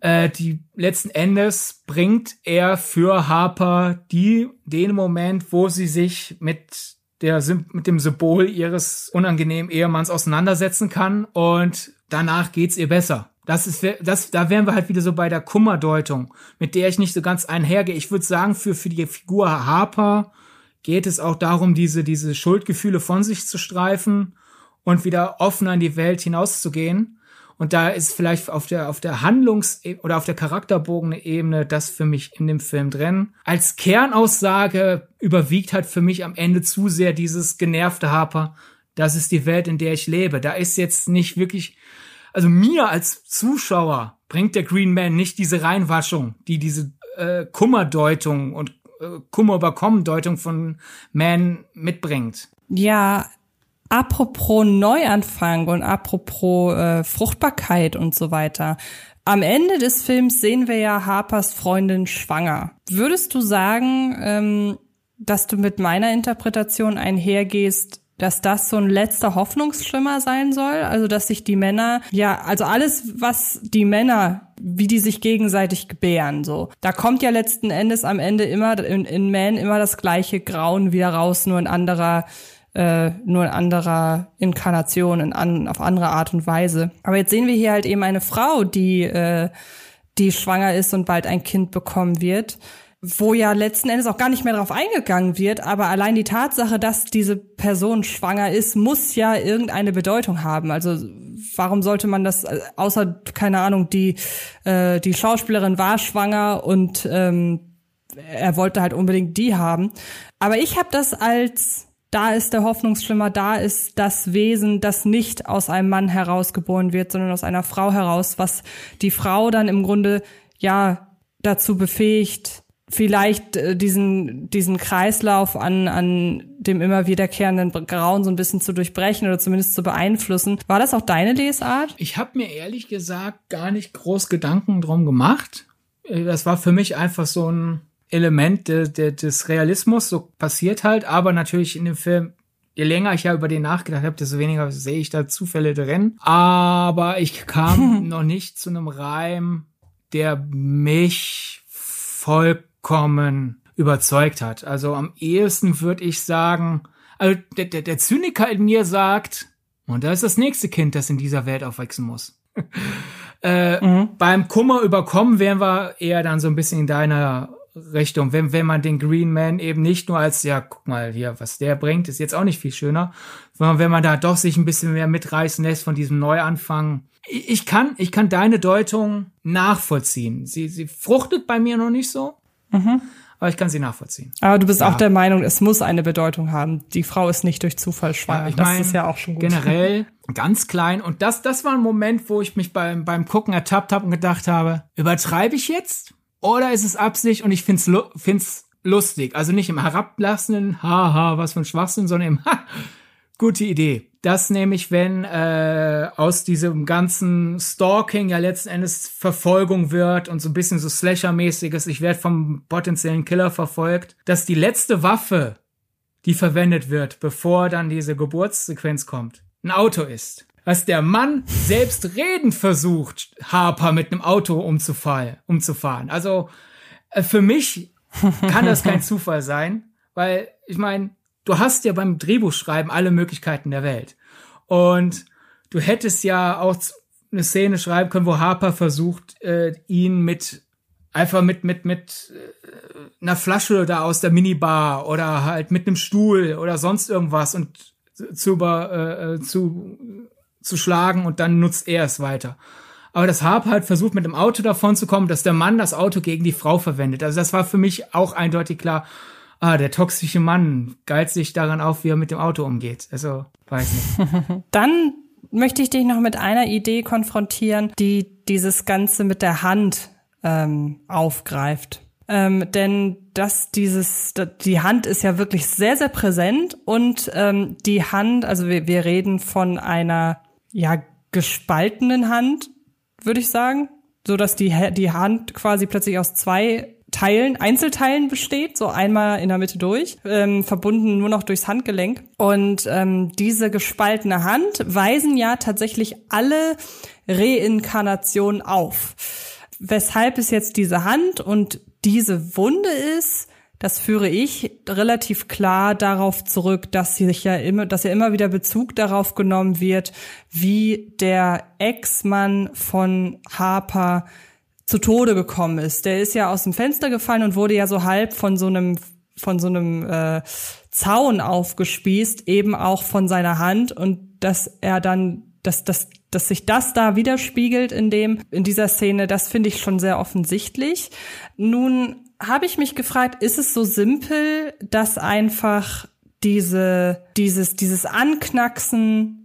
äh, die letzten Endes bringt er für Harper die den Moment, wo sie sich mit der mit dem Symbol ihres unangenehmen Ehemanns auseinandersetzen kann und danach geht's ihr besser. Das ist, das, da wären wir halt wieder so bei der Kummerdeutung, mit der ich nicht so ganz einhergehe. Ich würde sagen, für, für die Figur Harper geht es auch darum, diese, diese Schuldgefühle von sich zu streifen und wieder offener in die Welt hinauszugehen. Und da ist vielleicht auf der, auf der Handlungs- oder auf der Charakterbogen-Ebene das für mich in dem Film drin. Als Kernaussage überwiegt halt für mich am Ende zu sehr dieses genervte Harper. Das ist die Welt, in der ich lebe. Da ist jetzt nicht wirklich, also mir als Zuschauer bringt der Green Man nicht diese Reinwaschung, die diese äh, Kummerdeutung und äh, Kummer überkommen Deutung von Man mitbringt. Ja, apropos Neuanfang und apropos äh, Fruchtbarkeit und so weiter. Am Ende des Films sehen wir ja Harpers Freundin schwanger. Würdest du sagen, ähm, dass du mit meiner Interpretation einhergehst, dass das so ein letzter Hoffnungsschimmer sein soll? Also, dass sich die Männer, ja, also alles, was die Männer, wie die sich gegenseitig gebären, so. Da kommt ja letzten Endes am Ende immer in, in Man immer das gleiche Grauen wieder raus, nur ein anderer äh, nur in anderer Inkarnation, in an, auf andere Art und Weise. Aber jetzt sehen wir hier halt eben eine Frau, die, äh, die schwanger ist und bald ein Kind bekommen wird wo ja letzten Endes auch gar nicht mehr darauf eingegangen wird, aber allein die Tatsache, dass diese Person schwanger ist, muss ja irgendeine Bedeutung haben. Also warum sollte man das, äh, außer, keine Ahnung, die, äh, die Schauspielerin war schwanger und ähm, er wollte halt unbedingt die haben. Aber ich habe das als da ist der Hoffnungsschimmer, da ist das Wesen, das nicht aus einem Mann herausgeboren wird, sondern aus einer Frau heraus, was die Frau dann im Grunde ja dazu befähigt, vielleicht äh, diesen, diesen Kreislauf an, an dem immer wiederkehrenden Grauen so ein bisschen zu durchbrechen oder zumindest zu beeinflussen. War das auch deine Lesart? Ich habe mir ehrlich gesagt gar nicht groß Gedanken drum gemacht. Äh, das war für mich einfach so ein Element de, de, des Realismus, so passiert halt, aber natürlich in dem Film je länger ich ja über den nachgedacht habe, desto weniger sehe ich da Zufälle drin. Aber ich kam noch nicht zu einem Reim, der mich voll vollkommen überzeugt hat. Also am ehesten würde ich sagen, also der, der, der Zyniker in mir sagt, und da ist das nächste Kind, das in dieser Welt aufwachsen muss. äh, mhm. Beim Kummer überkommen wären wir eher dann so ein bisschen in deiner Richtung. Wenn, wenn man den Green Man eben nicht nur als, ja, guck mal hier, was der bringt, ist jetzt auch nicht viel schöner, sondern wenn man da doch sich ein bisschen mehr mitreißen lässt von diesem Neuanfang. Ich kann, ich kann deine Deutung nachvollziehen. Sie, sie fruchtet bei mir noch nicht so. Mhm. Aber ich kann sie nachvollziehen. Aber du bist ja. auch der Meinung, es muss eine Bedeutung haben. Die Frau ist nicht durch Zufall schwanger. Ja, ich das mein, ist ja auch schon gut. Generell ganz klein. Und das, das war ein Moment, wo ich mich beim, beim Gucken ertappt habe und gedacht habe, übertreibe ich jetzt? Oder ist es Absicht und ich find's, find's lustig? Also nicht im herablassenden, haha, was für ein Schwachsinn, sondern im, ha, gute Idee dass nämlich, wenn äh, aus diesem ganzen Stalking ja letzten Endes Verfolgung wird und so ein bisschen so Slasher-mäßiges, ich werde vom potenziellen Killer verfolgt, dass die letzte Waffe, die verwendet wird, bevor dann diese Geburtssequenz kommt, ein Auto ist. Was der Mann selbst reden versucht, Harper mit einem Auto umzufahren. umzufahren. Also äh, für mich kann das kein Zufall sein, weil ich meine, du hast ja beim Drehbuchschreiben alle Möglichkeiten der Welt. Und du hättest ja auch eine Szene schreiben können, wo Harper versucht, äh, ihn mit einfach mit mit mit äh, einer Flasche da aus der Minibar oder halt mit einem Stuhl oder sonst irgendwas und zu über, äh, äh, zu zu schlagen und dann nutzt er es weiter. Aber dass Harper halt versucht, mit dem Auto davon zu kommen, dass der Mann das Auto gegen die Frau verwendet. Also das war für mich auch eindeutig klar ah, der toxische Mann geilt sich daran auf, wie er mit dem Auto umgeht. Also, weiß nicht. Dann möchte ich dich noch mit einer Idee konfrontieren, die dieses Ganze mit der Hand ähm, aufgreift. Ähm, denn dass dieses, die Hand ist ja wirklich sehr, sehr präsent und ähm, die Hand, also wir, wir reden von einer ja gespaltenen Hand, würde ich sagen, so dass die die Hand quasi plötzlich aus zwei Teilen, Einzelteilen besteht, so einmal in der Mitte durch, ähm, verbunden nur noch durchs Handgelenk. Und ähm, diese gespaltene Hand weisen ja tatsächlich alle Reinkarnationen auf. Weshalb es jetzt diese Hand und diese Wunde ist, das führe ich relativ klar darauf zurück, dass sich ja immer, dass ja immer wieder Bezug darauf genommen wird, wie der Ex-Mann von Harper zu Tode gekommen ist. Der ist ja aus dem Fenster gefallen und wurde ja so halb von so einem von so einem äh, Zaun aufgespießt, eben auch von seiner Hand und dass er dann, dass, dass, dass sich das da widerspiegelt in dem, in dieser Szene, das finde ich schon sehr offensichtlich. Nun habe ich mich gefragt, ist es so simpel, dass einfach diese, dieses, dieses Anknacksen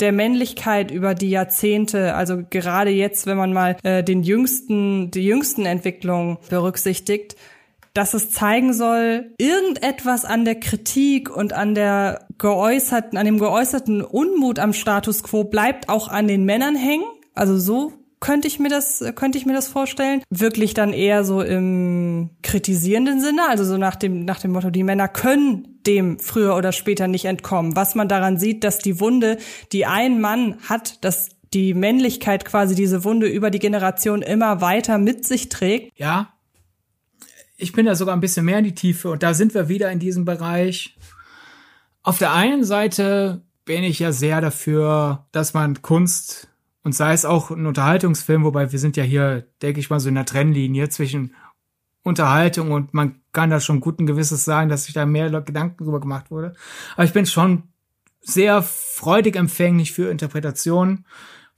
der Männlichkeit über die Jahrzehnte, also gerade jetzt, wenn man mal äh, den jüngsten, die jüngsten Entwicklungen berücksichtigt, dass es zeigen soll, irgendetwas an der Kritik und an der geäußerten, an dem geäußerten Unmut am Status quo bleibt auch an den Männern hängen. Also so könnte ich mir das, könnte ich mir das vorstellen. Wirklich dann eher so im kritisierenden Sinne, also so nach dem, nach dem Motto, die Männer können dem früher oder später nicht entkommen. Was man daran sieht, dass die Wunde, die ein Mann hat, dass die Männlichkeit quasi diese Wunde über die Generation immer weiter mit sich trägt. Ja. Ich bin da sogar ein bisschen mehr in die Tiefe und da sind wir wieder in diesem Bereich Auf der einen Seite bin ich ja sehr dafür, dass man Kunst und sei es auch ein Unterhaltungsfilm, wobei wir sind ja hier, denke ich mal, so in der Trennlinie zwischen Unterhaltung und man kann da schon guten Gewisses sagen, dass sich da mehr Gedanken drüber gemacht wurde. Aber ich bin schon sehr freudig empfänglich für Interpretationen,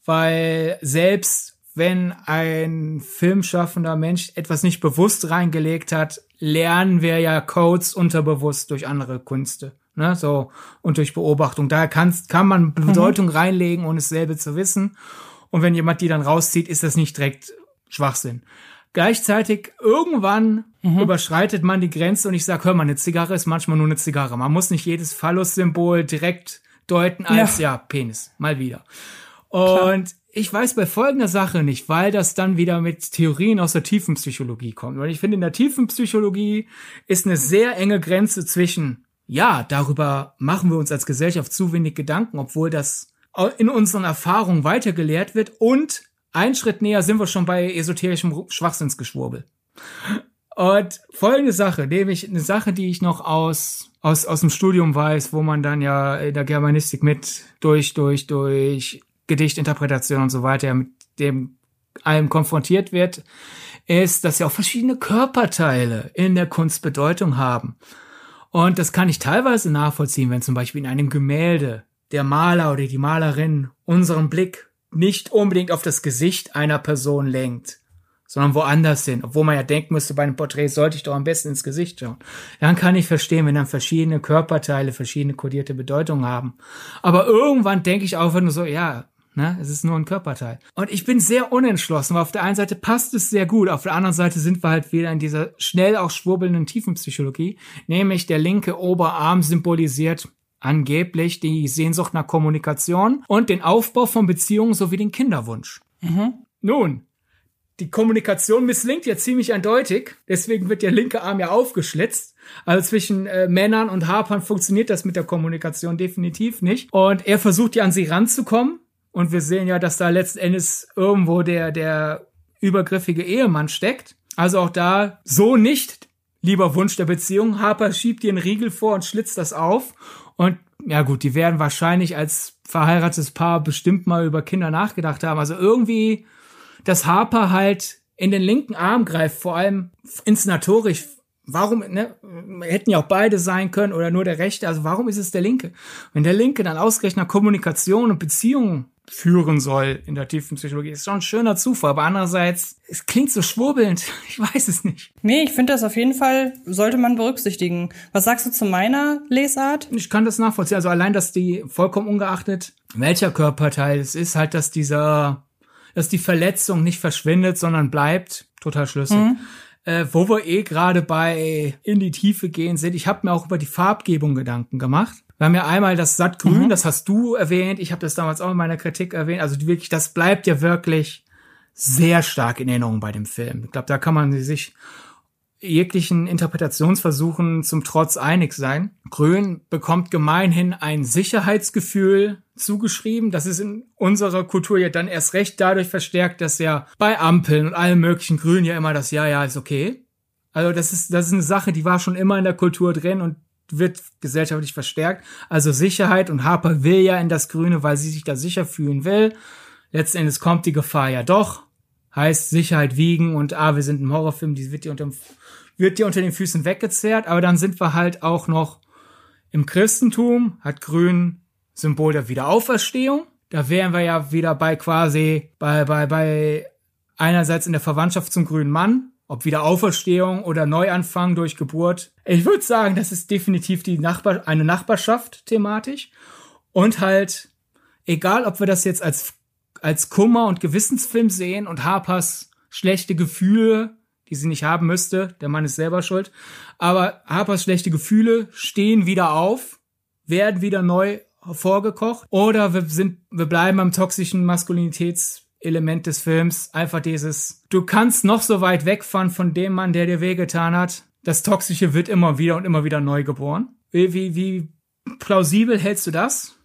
weil selbst wenn ein filmschaffender Mensch etwas nicht bewusst reingelegt hat, lernen wir ja Codes unterbewusst durch andere Künste. Ne, so, und durch Beobachtung. Da kann, kann man mhm. Bedeutung mhm. reinlegen, ohne es selber zu wissen. Und wenn jemand die dann rauszieht, ist das nicht direkt Schwachsinn. Gleichzeitig irgendwann mhm. überschreitet man die Grenze und ich sag, hör mal, eine Zigarre ist manchmal nur eine Zigarre. Man muss nicht jedes Phallus-Symbol direkt deuten als ja. ja, Penis. Mal wieder. Und Klar. ich weiß bei folgender Sache nicht, weil das dann wieder mit Theorien aus der Tiefenpsychologie kommt. Weil ich finde, in der Tiefenpsychologie ist eine sehr enge Grenze zwischen, ja, darüber machen wir uns als Gesellschaft zu wenig Gedanken, obwohl das in unseren Erfahrungen weitergelehrt wird und ein Schritt näher sind wir schon bei esoterischem Schwachsinnsgeschwurbel. Und folgende Sache, nämlich eine Sache, die ich noch aus, aus, aus dem Studium weiß, wo man dann ja in der Germanistik mit durch, durch, durch Gedichtinterpretation und so weiter mit dem allem konfrontiert wird, ist, dass ja auch verschiedene Körperteile in der Kunst Bedeutung haben. Und das kann ich teilweise nachvollziehen, wenn zum Beispiel in einem Gemälde der Maler oder die Malerin unseren Blick nicht unbedingt auf das Gesicht einer Person lenkt, sondern woanders hin, obwohl man ja denken müsste, bei einem Porträt sollte ich doch am besten ins Gesicht schauen. Dann kann ich verstehen, wenn dann verschiedene Körperteile verschiedene kodierte Bedeutungen haben. Aber irgendwann denke ich auch nur so, ja, ne, es ist nur ein Körperteil. Und ich bin sehr unentschlossen, weil auf der einen Seite passt es sehr gut, auf der anderen Seite sind wir halt wieder in dieser schnell auch schwurbelnden Tiefenpsychologie, nämlich der linke Oberarm symbolisiert angeblich die Sehnsucht nach Kommunikation und den Aufbau von Beziehungen sowie den Kinderwunsch. Mhm. Nun, die Kommunikation misslingt ja ziemlich eindeutig, deswegen wird der linke Arm ja aufgeschlitzt. Also zwischen äh, Männern und Harpern funktioniert das mit der Kommunikation definitiv nicht. Und er versucht ja an sie ranzukommen. Und wir sehen ja, dass da letzten Endes irgendwo der, der übergriffige Ehemann steckt. Also auch da so nicht lieber Wunsch der Beziehung. Harper schiebt ihr einen Riegel vor und schlitzt das auf. Und ja gut, die werden wahrscheinlich als verheiratetes Paar bestimmt mal über Kinder nachgedacht haben. Also irgendwie, dass Harper halt in den linken Arm greift, vor allem inszenatorisch. Warum, ne, hätten ja auch beide sein können oder nur der rechte, also warum ist es der linke? Wenn der linke dann ausgerechnet Kommunikation und Beziehungen führen soll in der tiefen Psychologie. Ist schon ein schöner Zufall, aber andererseits, es klingt so schwurbelnd. Ich weiß es nicht. Nee, ich finde das auf jeden Fall, sollte man berücksichtigen. Was sagst du zu meiner Lesart? Ich kann das nachvollziehen. Also allein, dass die vollkommen ungeachtet, welcher Körperteil es ist, halt, dass dieser, dass die Verletzung nicht verschwindet, sondern bleibt. Total schlüssig. Mhm. Äh, wo wir eh gerade bei in die Tiefe gehen sind, ich habe mir auch über die Farbgebung Gedanken gemacht. Wir haben ja einmal das Sattgrün, mhm. das hast du erwähnt. Ich habe das damals auch in meiner Kritik erwähnt. Also wirklich, das bleibt ja wirklich sehr stark in Erinnerung bei dem Film. Ich glaube, da kann man sich jeglichen Interpretationsversuchen zum Trotz einig sein. Grün bekommt gemeinhin ein Sicherheitsgefühl zugeschrieben. Das ist in unserer Kultur ja dann erst recht dadurch verstärkt, dass ja bei Ampeln und allem möglichen Grün ja immer das Ja, ja ist okay. Also das ist, das ist eine Sache, die war schon immer in der Kultur drin und wird gesellschaftlich verstärkt. Also Sicherheit und Harper will ja in das Grüne, weil sie sich da sicher fühlen will. Letzten Endes kommt die Gefahr ja doch. Heißt Sicherheit wiegen und ah, wir sind im Horrorfilm, die wird dir unter, wird dir unter den Füßen weggezerrt. Aber dann sind wir halt auch noch im Christentum, hat Grün Symbol der Wiederauferstehung. Da wären wir ja wieder bei quasi, bei, bei, bei einerseits in der Verwandtschaft zum grünen Mann, ob wieder Auferstehung oder Neuanfang durch Geburt. Ich würde sagen, das ist definitiv die Nachbar eine Nachbarschaft thematisch und halt egal, ob wir das jetzt als als Kummer und Gewissensfilm sehen und Harpers schlechte Gefühle, die sie nicht haben müsste, der Mann ist selber schuld, aber Harpers schlechte Gefühle stehen wieder auf, werden wieder neu hervorgekocht oder wir sind wir bleiben am toxischen Maskulinitäts Element des Films. Einfach dieses, du kannst noch so weit wegfahren von dem Mann, der dir wehgetan hat. Das Toxische wird immer wieder und immer wieder neu geboren. Wie, wie, wie plausibel hältst du das?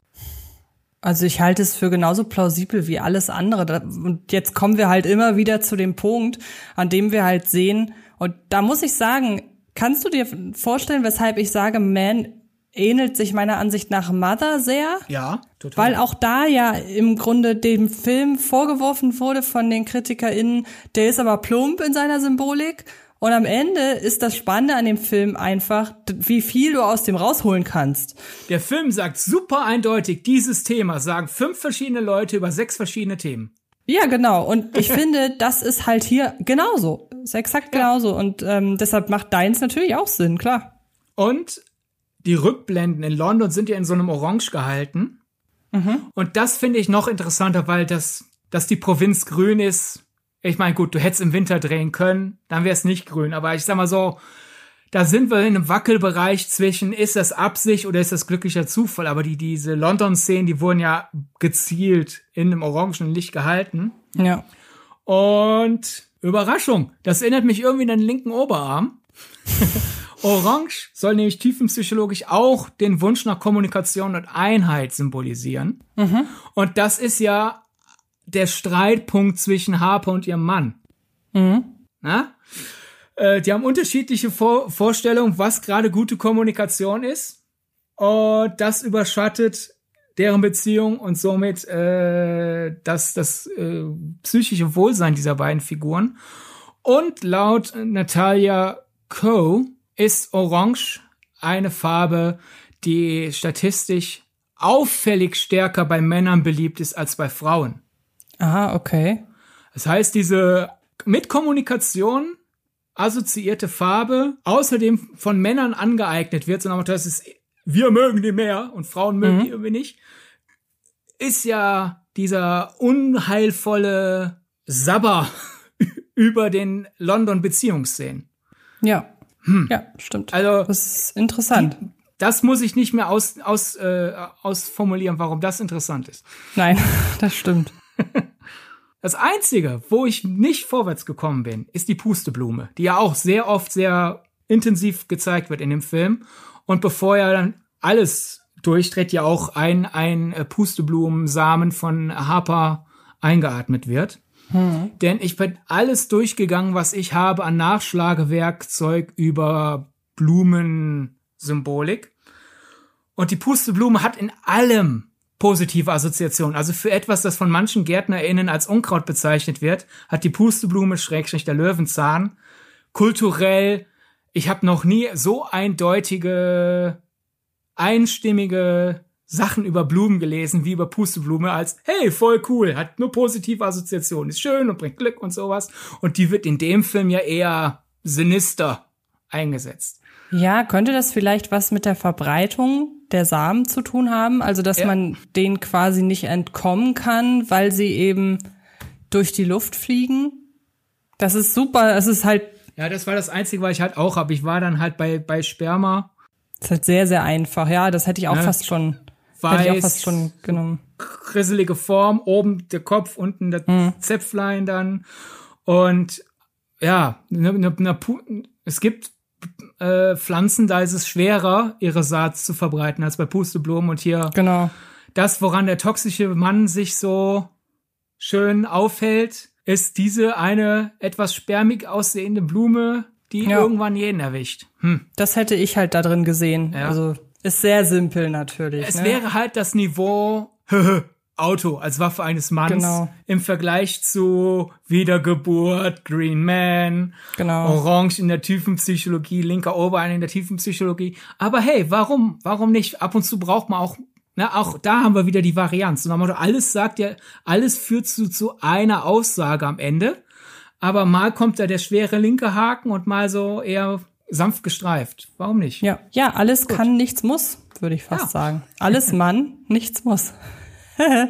Also ich halte es für genauso plausibel wie alles andere. Und jetzt kommen wir halt immer wieder zu dem Punkt, an dem wir halt sehen, und da muss ich sagen, kannst du dir vorstellen, weshalb ich sage, Man ähnelt sich meiner Ansicht nach Mother sehr. Ja, total. Weil auch da ja im Grunde dem Film vorgeworfen wurde von den KritikerInnen, der ist aber plump in seiner Symbolik. Und am Ende ist das Spannende an dem Film einfach, wie viel du aus dem rausholen kannst. Der Film sagt super eindeutig, dieses Thema sagen fünf verschiedene Leute über sechs verschiedene Themen. Ja, genau. Und ich finde, das ist halt hier genauso. Ist exakt genauso. Und ähm, deshalb macht deins natürlich auch Sinn, klar. Und die Rückblenden in London sind ja in so einem Orange gehalten. Mhm. Und das finde ich noch interessanter, weil das, dass die Provinz grün ist, ich meine, gut, du hättest im Winter drehen können, dann wäre es nicht grün. Aber ich sag mal so, da sind wir in einem Wackelbereich zwischen, ist das Absicht oder ist das glücklicher Zufall? Aber die, diese London-Szenen, die wurden ja gezielt in einem orangen Licht gehalten. Ja. Und Überraschung, das erinnert mich irgendwie an den linken Oberarm. Orange soll nämlich tiefenpsychologisch auch den Wunsch nach Kommunikation und Einheit symbolisieren. Mhm. Und das ist ja der Streitpunkt zwischen Harper und ihrem Mann. Mhm. Na? Äh, die haben unterschiedliche Vor Vorstellungen, was gerade gute Kommunikation ist. Und das überschattet deren Beziehung und somit äh, das, das äh, psychische Wohlsein dieser beiden Figuren. Und laut Natalia Coe ist Orange eine Farbe, die statistisch auffällig stärker bei Männern beliebt ist als bei Frauen. Aha, okay. Das heißt, diese Mitkommunikation assoziierte Farbe außerdem von Männern angeeignet wird, sondern das ist, wir mögen die mehr und Frauen mögen mhm. die irgendwie nicht, ist ja dieser unheilvolle Sabber über den London Beziehungsszenen. Ja. Hm. Ja, stimmt. Also das ist interessant. Die, das muss ich nicht mehr aus, aus, äh, ausformulieren, warum das interessant ist. Nein, das stimmt. Das Einzige, wo ich nicht vorwärts gekommen bin, ist die Pusteblume, die ja auch sehr oft sehr intensiv gezeigt wird in dem Film. Und bevor er dann alles durchdreht, ja auch ein, ein äh, Pusteblumensamen von Harper eingeatmet wird. Hm. Denn ich bin alles durchgegangen, was ich habe an Nachschlagewerkzeug über Blumensymbolik. Und die Pusteblume hat in allem positive Assoziation. Also für etwas, das von manchen GärtnerInnen als Unkraut bezeichnet wird, hat die Pusteblume Schrägstrich der Löwenzahn kulturell, ich habe noch nie so eindeutige, einstimmige Sachen über Blumen gelesen wie über Pusteblume als, hey, voll cool, hat nur positive Assoziationen, ist schön und bringt Glück und sowas. Und die wird in dem Film ja eher sinister eingesetzt. Ja, könnte das vielleicht was mit der Verbreitung der Samen zu tun haben? Also, dass ja. man denen quasi nicht entkommen kann, weil sie eben durch die Luft fliegen? Das ist super. Es ist halt. Ja, das war das Einzige, was ich halt auch habe. Ich war dann halt bei, bei Sperma. Das ist halt sehr, sehr einfach. Ja, das hätte ich auch ne? fast schon, Weiß, hätte ich auch fast schon genommen. Krisselige Form, oben der Kopf, unten der hm. Zäpflein dann. Und ja, ne, ne, ne, es gibt äh, Pflanzen, da ist es schwerer, ihre Saat zu verbreiten als bei Pusteblumen. Und hier genau. das, woran der toxische Mann sich so schön aufhält, ist diese eine etwas spermig aussehende Blume, die ja. irgendwann jeden erwischt. Hm. Das hätte ich halt da drin gesehen. Ja. Also ist sehr simpel natürlich. Es ne? wäre halt das Niveau Auto als Waffe eines Manns genau. im Vergleich zu Wiedergeburt, Green Man, genau. Orange in der Tiefenpsychologie, linker Oberarm in der Tiefenpsychologie. Aber hey, warum, warum nicht? Ab und zu braucht man auch, na, auch da haben wir wieder die Varianz. Und alles sagt ja, alles führt zu, zu einer Aussage am Ende. Aber mal kommt da der schwere linke Haken und mal so eher sanft gestreift. Warum nicht? Ja, ja, alles Gut. kann, nichts muss, würde ich fast ja. sagen. Alles Mann, nichts muss.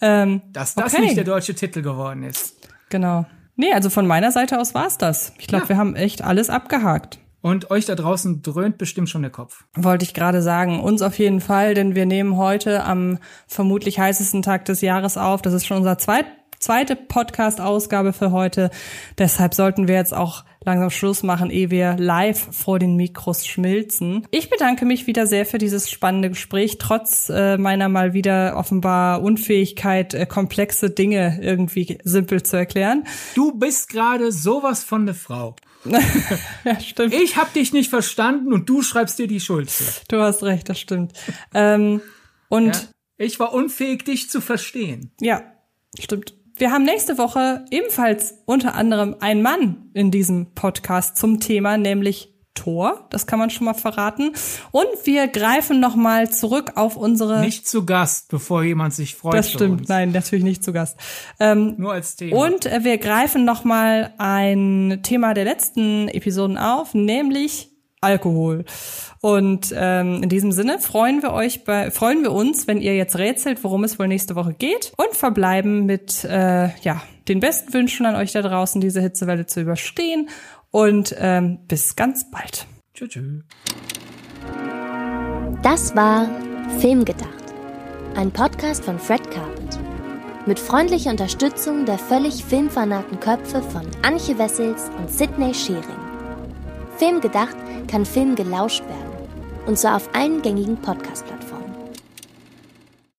ähm, Dass das okay. nicht der deutsche Titel geworden ist. Genau. Nee, also von meiner Seite aus war's das. Ich glaube, ja. wir haben echt alles abgehakt. Und euch da draußen dröhnt bestimmt schon der Kopf. Wollte ich gerade sagen. Uns auf jeden Fall, denn wir nehmen heute am vermutlich heißesten Tag des Jahres auf. Das ist schon unser zweit, zweite Podcast-Ausgabe für heute. Deshalb sollten wir jetzt auch langsam Schluss machen, ehe wir live vor den Mikros schmilzen. Ich bedanke mich wieder sehr für dieses spannende Gespräch, trotz äh, meiner mal wieder offenbar Unfähigkeit, äh, komplexe Dinge irgendwie simpel zu erklären. Du bist gerade sowas von eine Frau. ja, stimmt. Ich hab dich nicht verstanden und du schreibst dir die Schuld. Du hast recht, das stimmt. Ähm, und Ja? Ich war unfähig, dich zu verstehen. Ja, stimmt. Wir haben nächste Woche ebenfalls unter anderem einen Mann in diesem Podcast zum Thema, nämlich Thor. Das kann man schon mal verraten. Und wir greifen noch mal zurück auf unsere. Nicht zu Gast, bevor jemand sich freut. das stimmt. Nein, natürlich nicht zu Gast. Ähm, Nur als Thema. und äh, wir greifen noch mal ein Thema der letzten Episoden auf, nämlich Alkohol. Und ähm, in diesem Sinne freuen wir euch bei, freuen wir uns, wenn ihr jetzt rätselt, worum es wohl nächste Woche geht und verbleiben mit äh, ja den besten Wünschen an euch da draußen, diese Hitzewelle zu überstehen. Und ähm, bis ganz bald. Tschüss. tschüss. Das war Filmgedacht, ein Podcast von Fred Carpet. Mit freundlicher Unterstützung der völlig filmfanaten Köpfe von Anche Wessels und Sidney Schering. Filmgedacht kann Film gelauscht werden. Und zwar auf allen gängigen Podcast-Plattformen.